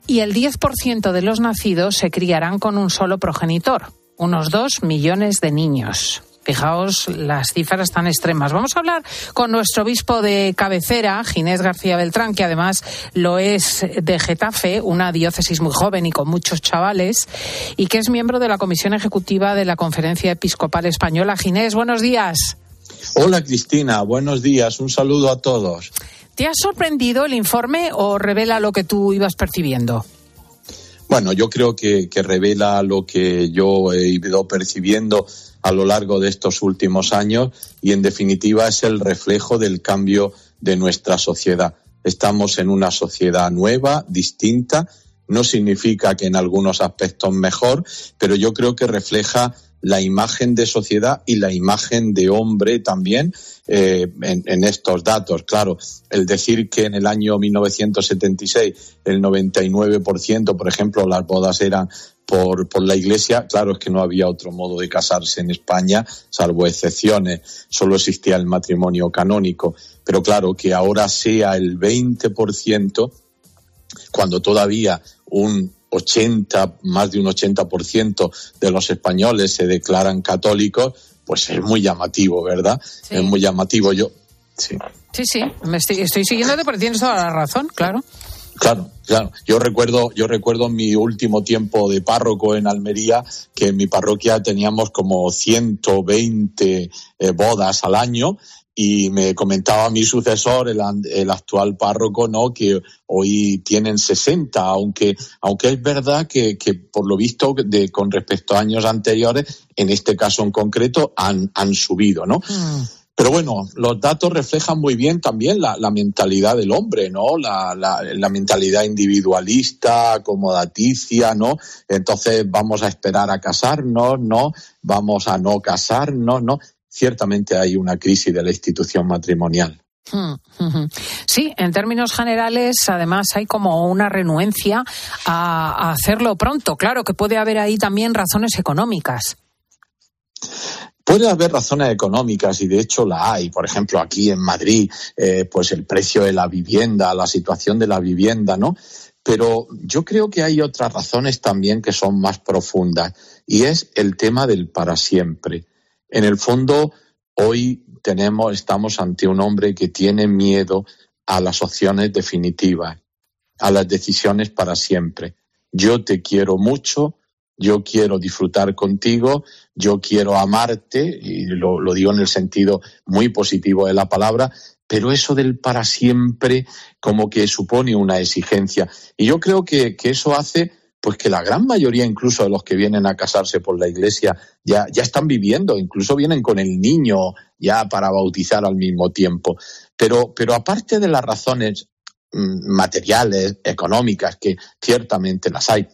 y el 10% de los nacidos se criarán con un solo progenitor, unos 2 millones de niños. Fijaos las cifras tan extremas. Vamos a hablar con nuestro obispo de cabecera, Ginés García Beltrán, que además lo es de Getafe, una diócesis muy joven y con muchos chavales, y que es miembro de la Comisión Ejecutiva de la Conferencia Episcopal Española. Ginés, buenos días. Hola Cristina, buenos días, un saludo a todos. ¿Te ha sorprendido el informe o revela lo que tú ibas percibiendo? Bueno, yo creo que, que, revela lo que yo he ido percibiendo a lo largo de estos últimos años y, en definitiva, es el reflejo del cambio de nuestra sociedad. Estamos en una sociedad nueva, distinta. No significa que en algunos aspectos mejor, pero yo creo que refleja la imagen de sociedad y la imagen de hombre también eh, en, en, estos datos. Claro, el decir que en el año 1976 el 99%, por ejemplo, las bodas eran por, por la iglesia, claro es que no había otro modo de casarse en España, salvo excepciones, solo existía el matrimonio canónico, pero claro que ahora sea el 20%, cuando todavía un 80, más de un 80% de los españoles se declaran católicos, pues es muy llamativo, ¿verdad? Sí. Es muy llamativo. Yo, sí. Sí, sí, me estoy, estoy siguiéndote porque tienes toda la razón, claro. Claro, claro. Yo recuerdo, yo recuerdo mi último tiempo de párroco en Almería que en mi parroquia teníamos como 120 eh, bodas al año y me comentaba mi sucesor, el, el, actual párroco, ¿no? que hoy tienen 60, aunque, aunque es verdad que, que por lo visto, de, con respecto a años anteriores, en este caso en concreto, han, han subido, ¿no? Mm. Pero bueno, los datos reflejan muy bien también la, mentalidad del hombre, ¿no? La, la, mentalidad individualista, acomodaticia, ¿no? Entonces vamos a esperar a casarnos, ¿no? Vamos a no casarnos, ¿no? ciertamente hay una crisis de la institución matrimonial. Sí, en términos generales, además hay como una renuencia a, hacerlo pronto. Claro que puede haber ahí también razones económicas. Puede haber razones económicas y de hecho la hay. Por ejemplo, aquí en Madrid, eh, pues el precio de la vivienda, la situación de la vivienda, ¿no? Pero yo creo que hay otras razones también que son más profundas y es el tema del para siempre. En el fondo, hoy tenemos, estamos ante un hombre que tiene miedo a las opciones definitivas, a las decisiones para siempre. Yo te quiero mucho, yo quiero disfrutar contigo, yo quiero amarte, y lo, digo en el sentido muy positivo de la palabra, pero eso del para siempre como que supone una exigencia. Y yo creo que, que eso hace pues que la gran mayoría incluso de los que vienen a casarse por la iglesia ya, ya están viviendo, incluso vienen con el niño ya para bautizar al mismo tiempo. Pero, pero aparte de las razones mm, materiales, económicas, que ciertamente las hay,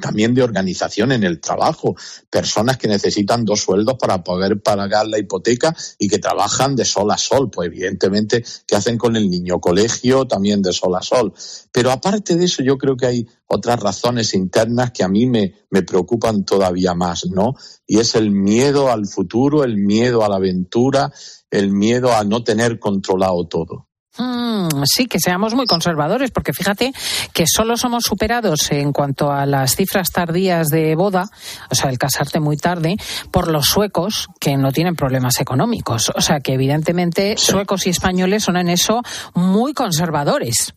también de organización en el trabajo, personas que necesitan dos sueldos para poder pagar la hipoteca y que trabajan de sol a sol, pues evidentemente que hacen con el niño colegio también de sol a sol. Pero aparte de eso, yo creo que hay otras razones internas que a mí me, me preocupan todavía más, ¿no? Y es el miedo al futuro, el miedo a la aventura, el miedo a no tener controlado todo. Mm, sí, que seamos muy conservadores, porque fíjate que solo somos superados en cuanto a las cifras tardías de boda, o sea, el casarte muy tarde, por los suecos que no tienen problemas económicos. O sea, que evidentemente suecos y españoles son en eso muy conservadores.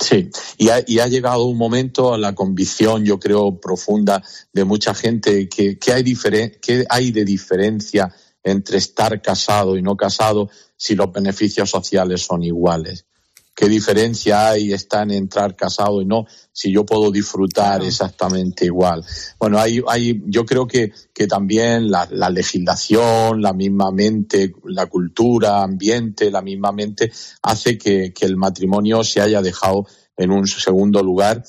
Sí, y ha, y ha, llegado un momento a la convicción, yo creo, profunda de mucha gente que, que, hay, que hay de diferencia entre estar casado y no casado si los beneficios sociales son iguales. ¿Qué diferencia hay está en entrar casado y no si yo puedo disfrutar exactamente igual? Bueno, hay, hay, yo creo que, que también la, la, legislación, la misma mente, la cultura, ambiente, la misma mente hace que, que el matrimonio se haya dejado en un segundo lugar,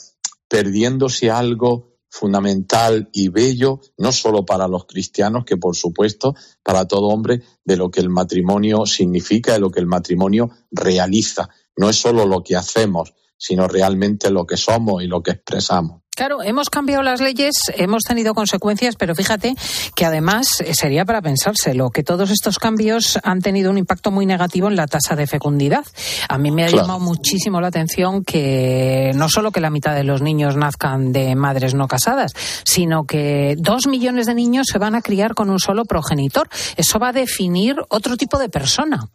perdiéndose algo fundamental y bello, no solo para los cristianos, que por supuesto, para todo hombre, de lo que el matrimonio significa, de lo que el matrimonio realiza. No es solo lo que hacemos, sino realmente lo que somos y lo que expresamos. Claro, hemos cambiado las leyes, hemos tenido consecuencias, pero fíjate que además eh, sería para pensárselo, que todos estos cambios han tenido un impacto muy negativo en la tasa de fecundidad. A mí me ha llamado muchísimo la atención que no solo que la mitad de los niños nazcan de madres no casadas, sino que dos millones de niños se van a criar con un solo progenitor. Eso va a definir otro tipo de persona.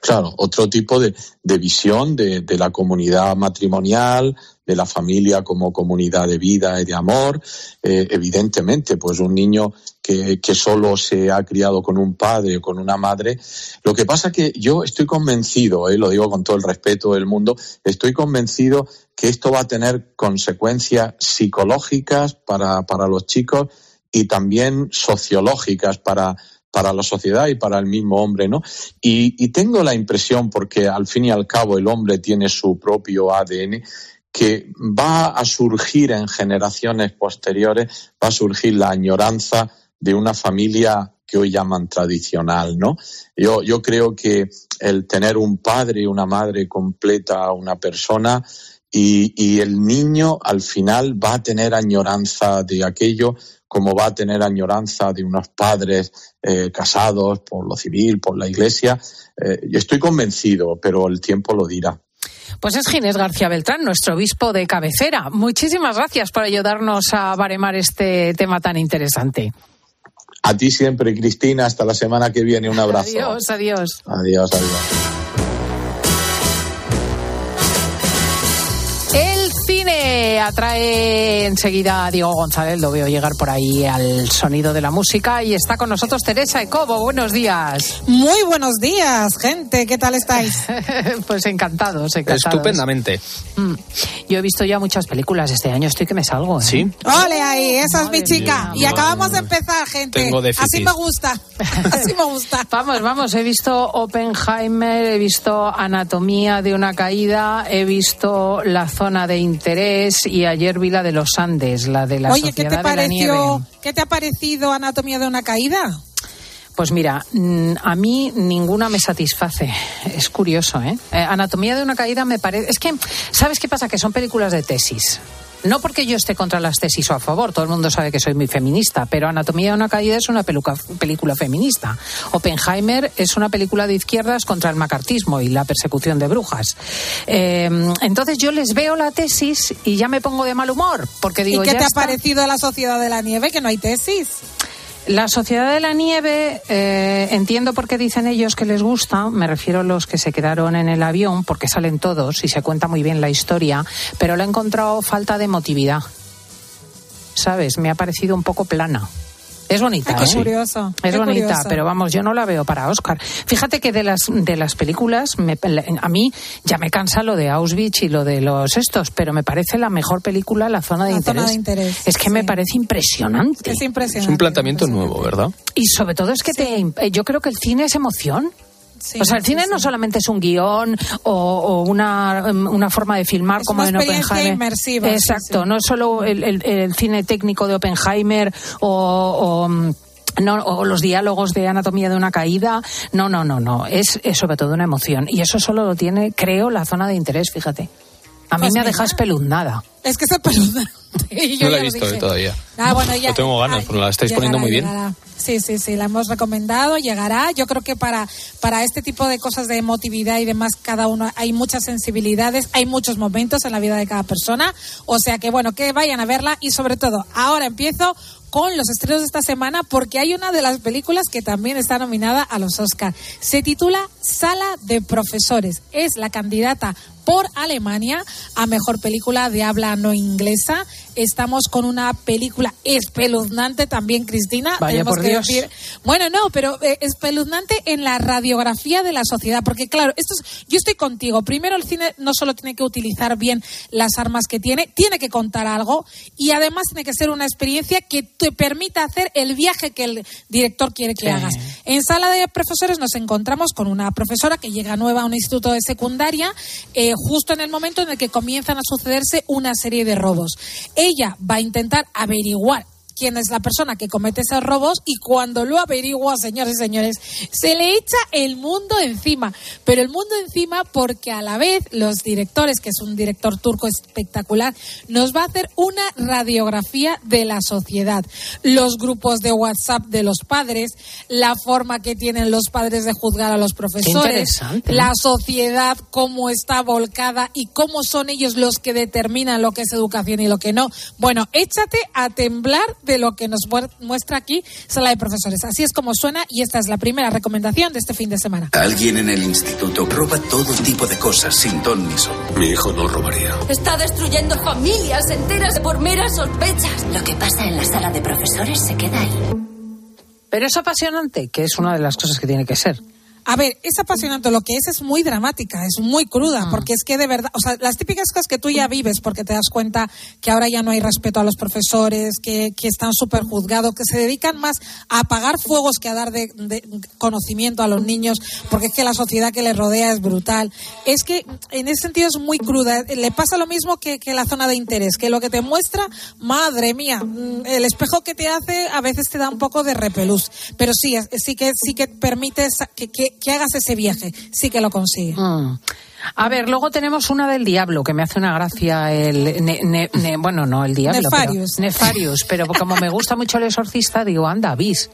Claro, otro tipo de, de visión de, de, la comunidad matrimonial, de la familia como comunidad de vida y de amor. Eh, evidentemente, pues un niño que, que, solo se ha criado con un padre o con una madre. Lo que pasa que yo estoy convencido, eh, lo digo con todo el respeto del mundo, estoy convencido que esto va a tener consecuencias psicológicas para, para los chicos y también sociológicas para para la sociedad y para el mismo hombre, ¿no? Y, y, tengo la impresión, porque al fin y al cabo el hombre tiene su propio ADN, que va a surgir en generaciones posteriores, va a surgir la añoranza de una familia que hoy llaman tradicional, ¿no? Yo, yo creo que el tener un padre y una madre completa a una persona y, el niño al final va a tener añoranza de aquello como va a tener añoranza de unos padres eh, casados por lo civil, por la iglesia. Eh, estoy convencido, pero el tiempo lo dirá. Pues es Ginés García Beltrán, nuestro obispo de cabecera. Muchísimas gracias por ayudarnos a baremar este tema tan interesante. A ti siempre, Cristina. Hasta la semana que viene. Un abrazo. Adiós, adiós. Adiós, adiós. Cine atrae enseguida a Diego González, lo veo llegar por ahí al sonido de la música y está con nosotros Teresa Ecobo. Buenos días. Muy buenos días, gente. ¿Qué tal estáis? pues encantados, encantados. Estupendamente. Mm. Yo he visto ya muchas películas este año, estoy que me salgo. ¿eh? Sí. Ole ahí, esa es mi chica. Y acabamos de empezar, gente. Tengo déficit. Así me gusta. Así me gusta. Vamos, vamos, he visto Oppenheimer, he visto Anatomía de una caída, he visto La zona de interés y ayer vi la de los Andes, la de la Oye, ¿qué Sociedad te de la Nieve. ¿Qué te ha parecido Anatomía de una caída? Pues mira, mm, a mí ninguna me satisface. Es curioso, ¿eh? Eh, Anatomía de una caída me parece... Es que, ¿sabes qué pasa? Que son películas de tesis. No porque yo esté contra las tesis o a favor, todo el mundo sabe que soy muy feminista, pero Anatomía de una caída es una peluca- película feminista. Oppenheimer es una película de izquierdas contra el macartismo y la persecución de brujas. Eh, entonces yo les veo la tesis y ya me pongo de mal humor, porque digo, ¿Y qué ya te está. ha parecido la Sociedad de la Nieve? Que no hay tesis. La Sociedad de la Nieve, eh, entiendo por qué dicen ellos que les gusta, me refiero a los que se quedaron en el avión, porque salen todos y se cuenta muy bien la historia, pero le he encontrado falta de emotividad. ¿Sabes? Me ha parecido un poco plana. Es bonita, Ah, qué ¿eh? curioso. Es qué bonita, curioso. pero vamos, yo no la veo para Oscar. Fíjate que de las de las películas, me- a mí ya me cansa lo de Auschwitz y lo de los estos, pero me parece la mejor película La zona de, La interés. zona de interés, Es que me parece impresionante. Es impresionante. Es un planteamiento nuevo, ¿verdad? Y sobre todo es que te, eh, yo creo que el cine es emoción. O sea, el cine no solamente es un guion o, o una, um, una forma de filmar como una en Oppenheimer. inmersiva, sí, Exacto, no es solo el, el- el cine técnico de Oppenheimer o... o, mm, no, o los diálogos de anatomía de una caída. No, no, no, no. Es, es sobre todo una emoción. Y eso solo lo tiene, creo, la zona de interés, fíjate. A mí Pues me ha dejado espeluznada. Es que se peluda. Y yo No la he visto dije. todavía. Ah, bueno, ya. No tengo ganas, ah, porque la estáis llegará, poniendo muy bien. llegará. Sí, sí, sí, la hemos recomendado, llegará. Yo creo que para, para este tipo de cosas de emotividad y demás, cada uno hay muchas sensibilidades, hay muchos momentos en la vida de cada persona. O sea que, bueno, que vayan a verla y sobre todo, ahora empiezo con los estrenos de esta semana porque hay una de las películas que también está nominada a los Oscar. Se titula Sala de Profesores. Es la candidata por Alemania a mejor película de habla no inglesa. Estamos con una película espeluznante también, Cristina. Vaya Tenemos por que Dios. decir- bueno, no, pero eh, espeluznante en la radiografía de la sociedad, porque claro, esto es- yo estoy contigo. Primero, el cine no solo tiene que utilizar bien las armas que tiene, tiene que contar algo y además tiene que ser una experiencia que te permita hacer el viaje que el director quiere que Sí. hagas. En sala de profesores nos encontramos con una profesora que llega nueva a un instituto de secundaria, eh, justo en el momento en el que comienzan a sucederse una serie de robos. Ella va a intentar averiguar quién es la persona que comete esos robos y cuando lo averigua, señores y señores, se le echa el mundo encima. Pero el mundo encima porque a la vez los directores, que es un director turco espectacular, nos va a hacer una radiografía de la sociedad. Los grupos de WhatsApp de los padres, la forma que tienen los padres de juzgar a los profesores, la sociedad, cómo está volcada y cómo son ellos los que determinan lo que es educación y lo que no. Bueno, échate a temblar de lo que nos muestra aquí Sala de Profesores. Así es como suena y esta es la primera recomendación de este fin de semana. Alguien en el instituto roba todo tipo de cosas sin ton ni son. Mi hijo no robaría. Está destruyendo familias enteras por meras sospechas. Lo que pasa en la sala de profesores se queda ahí. Pero es apasionante, que es una de las cosas que tiene que ser. A ver, es apasionante. Lo que es es muy dramática, es muy cruda, Ah. porque es que de verdad, o sea, las típicas cosas que tú ya vives, porque te das cuenta que ahora ya no hay respeto a los profesores, que, que están súper juzgados, que se dedican más a apagar fuegos que a dar de, de conocimiento a los niños, porque es que la sociedad que les rodea es brutal. Es que en ese sentido es muy cruda. Le pasa lo mismo que, que la zona de interés, que lo que te muestra, madre mía, mm, el espejo que te hace a veces te da un poco de repelús. Pero sí, sí que sí que permite que- que hagas ese viaje, sí que lo consigue. Mm. A ver, luego tenemos una del diablo que me hace una gracia el ne- ne- ne- bueno, no el diablo, Nefarius. pero Nefarius, pero como me gusta mucho el exorcista digo, anda, bis.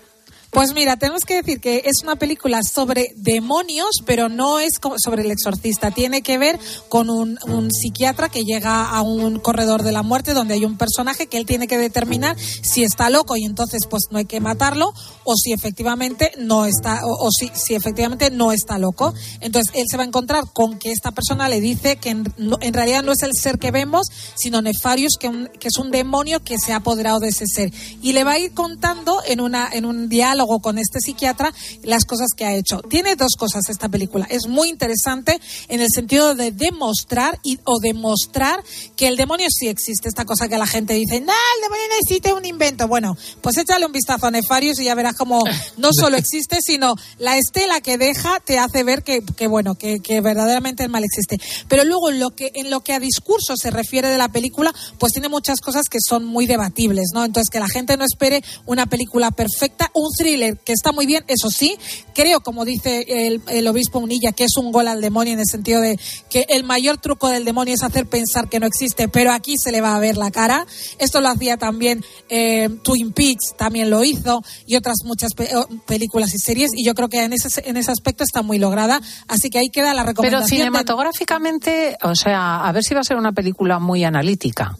Pues mira, tenemos que decir que es una película sobre demonios, pero no es sobre el exorcista. Tiene que ver con un, psiquiatra que llega a un corredor de la muerte donde hay un personaje que él tiene que determinar si está loco y entonces pues no hay que matarlo o si efectivamente no está o, si, efectivamente no está loco. Entonces él se va a encontrar con que esta persona le dice que en, realidad no es el ser que vemos, sino Nefarius, que, que es un demonio que se ha apoderado de ese ser. Y le va a ir contando en, una, en un diálogo con este psiquiatra las cosas que ha hecho. Tiene dos cosas esta película. Es muy interesante en el sentido de demostrar y, o demostrar que el demonio sí existe. Esta cosa que la gente dice, no, el demonio no existe, un invento. Bueno, pues échale un vistazo a Nefarius y ya verás cómo no solo existe, sino la estela que deja te hace ver que, que bueno, que, que, verdaderamente el mal existe. Pero luego en lo que en lo que a discurso se refiere de la película, pues tiene muchas cosas que son muy debatibles, ¿no? Entonces que la gente no espere una película perfecta, un thriller que está muy bien, eso sí, creo, como dice el, obispo Unilla, que es un gol al demonio en el sentido de que el mayor truco del demonio es hacer pensar que no existe, pero aquí se le va a ver la cara. Esto lo hacía también eh, Twin Peaks, también lo hizo, y otras muchas películas y series, y yo creo que en ese, en ese aspecto está muy lograda, así que ahí queda la recomendación. Pero cinematográficamente, o sea, a ver si va a ser una película muy analítica.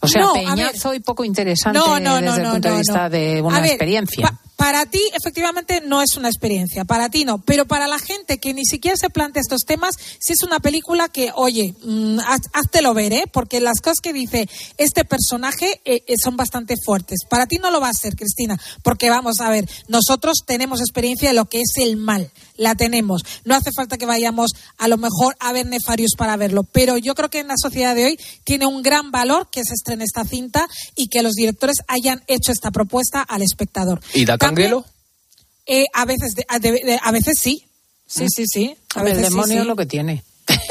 O sea, peñazo y poco interesante desde el punto de vista de una experiencia. Para ti, efectivamente, no es una experiencia. Para ti no. Pero para la gente que ni siquiera se plantea estos temas, sí es una película que, oye, mm, háztelo ver, ¿eh? Porque las cosas que dice este personaje eh, eh, son bastante fuertes. Para ti no lo va a ser, Cristina. Porque vamos a ver, nosotros tenemos experiencia de lo que es el mal. La tenemos. No hace falta que vayamos a lo mejor a ver Nefarius para verlo. Pero yo creo que en la sociedad de hoy tiene un gran valor que se estrene esta cinta y que los directores hayan hecho esta propuesta al espectador. ¿Y da Cangelo? Eh, a veces, a, veces sí. Sí, sí, sí. A, ver, el demonio es lo que tiene.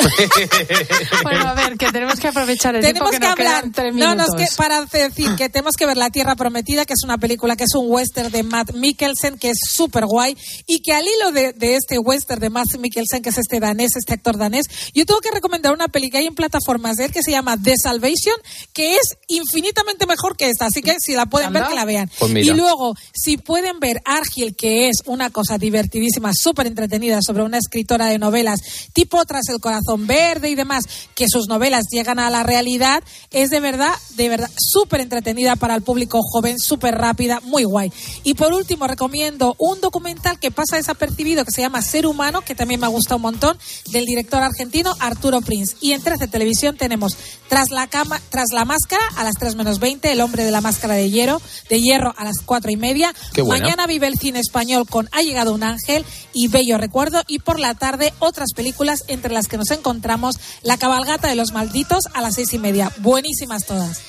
bueno, a ver, que tenemos que aprovechar el tenemos tiempo que, que hablar. No, no, es que para decir que tenemos que ver La Tierra Prometida, que es una película que es un western de Matt Mikkelsen, que es súper guay, y que al hilo de, este western de Matt Mikkelsen, que es este danés, este actor danés, yo tengo que recomendar una peli que hay en plataformas de él que se llama The Salvation, que es infinitamente mejor que esta, así que si la pueden ver, que la vean. Pues y luego, si pueden ver Argil, que es una cosa divertidísima, súper entretenida, sobre una escritora de novelas, tipo Tras el Corazón Verde y demás, que sus novelas llegan a la realidad, es de verdad, de verdad, súper entretenida para el público joven, súper rápida, muy guay. Y por último, recomiendo un documental que pasa desapercibido que se llama Ser Humano, que también me ha gustado un montón, del director argentino Arturo Prince. Y en 13 Televisión tenemos Tras la, cama, tras la Máscara a las 3 menos 20, El hombre de la máscara de hierro, de hierro a las 4 y media. Mañana vive el cine español con Ha llegado un ángel y Bello Recuerdo. Y por la tarde, otras películas entre las que nos encontramos La cabalgata de los malditos a las seis y media. Buenísimas todas.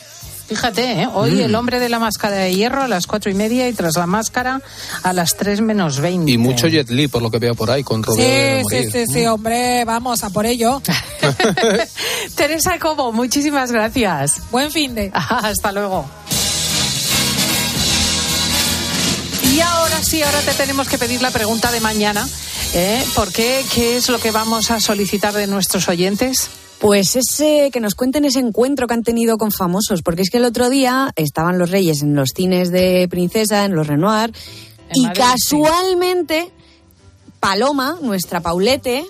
Fíjate, ¿eh? hoy mm. el hombre de la máscara de hierro a las cuatro y media y tras la máscara a las tres menos veinte. Y mucho Jet Li, por lo que veo por ahí, con Robert. Sí, sí, sí, sí, hombre, vamos a por ello. Teresa Cobo, muchísimas gracias. Buen fin de. Hasta luego. Y ahora sí, ahora te tenemos que pedir la pregunta de mañana. ¿Eh? ¿Por qué? ¿Qué es lo que vamos a solicitar de nuestros oyentes? Pues ese que nos cuenten ese encuentro que han tenido con famosos, porque es que el otro día estaban los reyes en los cines de Princesa, en los Renoir, y casualmente Paloma, nuestra Paulete,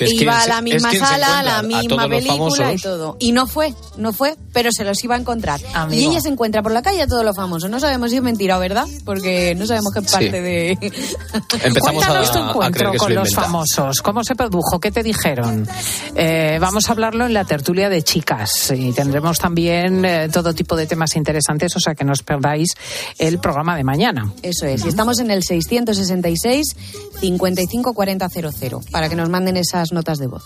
iba a la misma sala, a la misma película y todo. Y no fue, no fue, pero se los iba a encontrar. Y ella se encuentra por la calle a todos los famosos. No sabemos si es mentira o verdad, porque no sabemos qué parte de. Empezamos Cuéntanos tu encuentro con los famosos. ¿Cómo se produjo? ¿Qué te dijeron? Eh, vamos a hablarlo en la tertulia de chicas y tendremos también eh, todo tipo de temas interesantes, o sea que no os perdáis el programa de mañana. Eso es. Y estamos en el 666 55 40 para que nos manden esas notas de voz.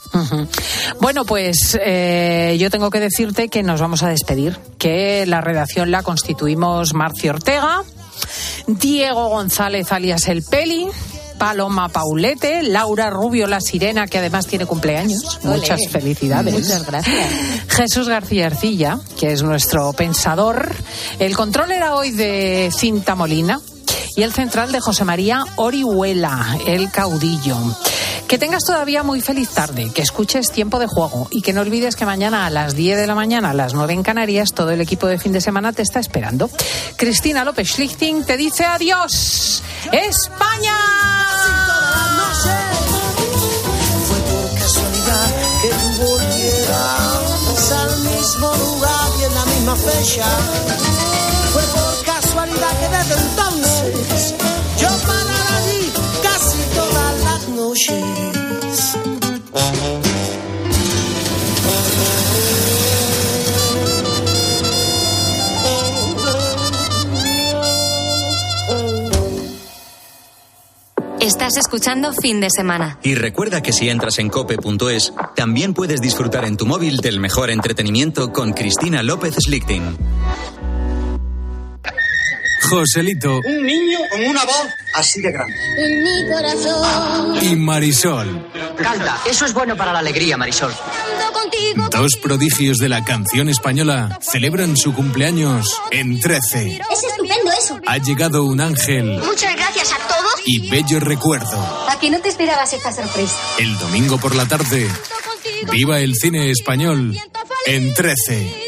Bueno, pues eh, yo tengo que decirte que nos vamos a despedir, que la redacción la constituimos Marcio Ortega, Diego González alias El Peli. Paloma Paulete, Laura Rubio La Sirena, que además tiene cumpleaños. Muchas felicidades. Muchas gracias. Jesús García Arcilla, que es nuestro pensador. El control era hoy de Cinta Molina y el central de José María Orihuela, el caudillo. Que tengas todavía muy feliz tarde, que escuches tiempo de juego y que no olvides que mañana a las 10 de la mañana, a las 9 en Canarias, todo el equipo de fin de semana te está esperando. Cristina López Schlichting te dice adiós. ¡España! Fue por casualidad que desde entonces yo parara allí casi todas las noches. Estás escuchando fin de semana. Y recuerda que si entras en cope.es, también puedes disfrutar en tu móvil del mejor entretenimiento con Cristina López Slichting. Joselito Un niño con una voz así de grande. En mi corazón. y Marisol, Canta, eso es bueno para la alegría, Marisol. contigo. dos prodigios de la canción española, celebran su cumpleaños en 13. Es estupendo eso. Ha llegado un ángel Muchas gracias a todos. y bello recuerdo. ¿A que no te esperabas esta sorpresa? El domingo por la tarde, viva el cine español en 13.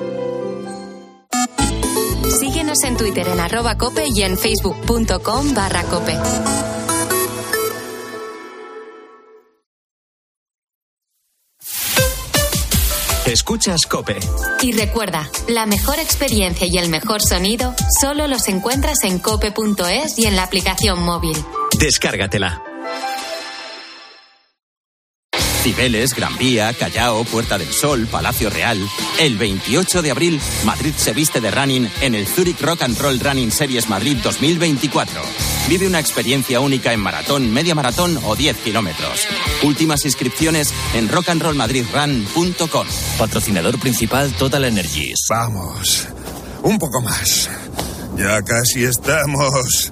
Síguenos en Twitter en arroba cope y en facebook.com barra cope. Escuchas Cope. Y recuerda, la mejor experiencia y el mejor sonido solo los encuentras en cope.es y en la aplicación móvil. Descárgatela. Cibeles, Gran Vía, Callao, Puerta del Sol, Palacio Real. El 28 de abril, Madrid se viste de running en el Zurich Rock and Roll Running Series Madrid 2024. Vive una experiencia única en maratón, media maratón o 10 kilómetros. Últimas inscripciones en rockandrollmadridrun.com. Patrocinador principal Total Energies. Vamos, un poco más. Ya casi estamos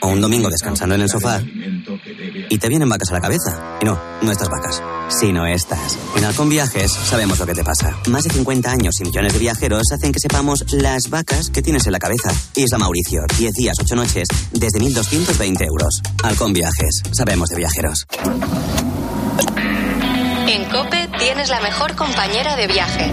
o un domingo descansando en el sofá y te vienen vacas a la cabeza. Y no, no estas vacas, sino estas. En Halcón Viajes sabemos lo que te pasa. Más de 50 años y millones de viajeros hacen que sepamos las vacas que tienes en la cabeza. Isla Mauricio, 10 días, 8 noches, desde 1.220 euros. Halcón Viajes, sabemos de viajeros. En cope tienes la mejor compañera de viaje.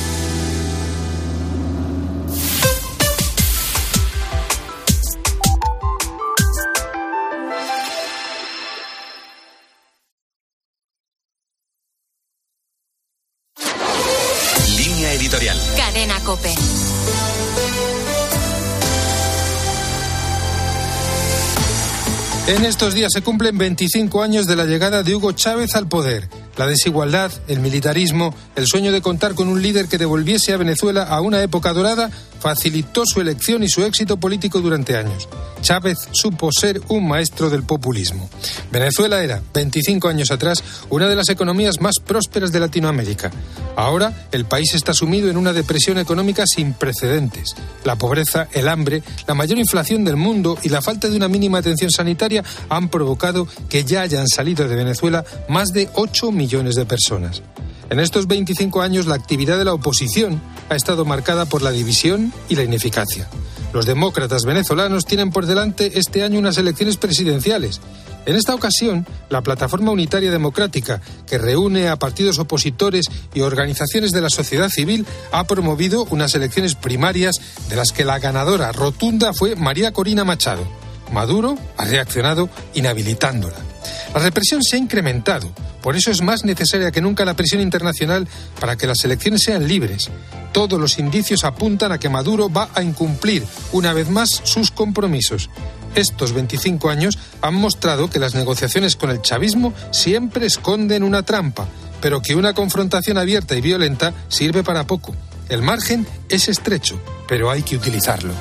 En estos días se cumplen 25 años de la llegada de Hugo Chávez al poder. La desigualdad, el militarismo, el sueño de contar con un líder que devolviese a Venezuela a una época dorada facilitó su elección y su éxito político durante años. Chávez supo ser un maestro del populismo. Venezuela era, 25 años atrás, una de las economías más prósperas de Latinoamérica. Ahora el país está sumido en una depresión económica sin precedentes. La pobreza, el hambre, la mayor inflación del mundo y la falta de una mínima atención sanitaria han provocado que ya hayan salido de Venezuela más de 8 millones de personas. En estos 25 años la actividad de la oposición ha estado marcada por la división y la ineficacia. Los demócratas venezolanos tienen por delante este año unas elecciones presidenciales. En esta ocasión, la Plataforma Unitaria Democrática, que reúne a partidos opositores y organizaciones de la sociedad civil, ha promovido unas elecciones primarias de las que la ganadora rotunda fue María Corina Machado. Maduro ha reaccionado inhabilitándola. La represión se ha incrementado, por eso es más necesaria que nunca la presión internacional para que las elecciones sean libres. Todos los indicios apuntan a que Maduro va a incumplir una vez más sus compromisos. Estos 25 años han mostrado que las negociaciones con el chavismo siempre esconden una trampa, pero que una confrontación abierta y violenta sirve para poco. El margen es estrecho, pero hay que utilizarlo.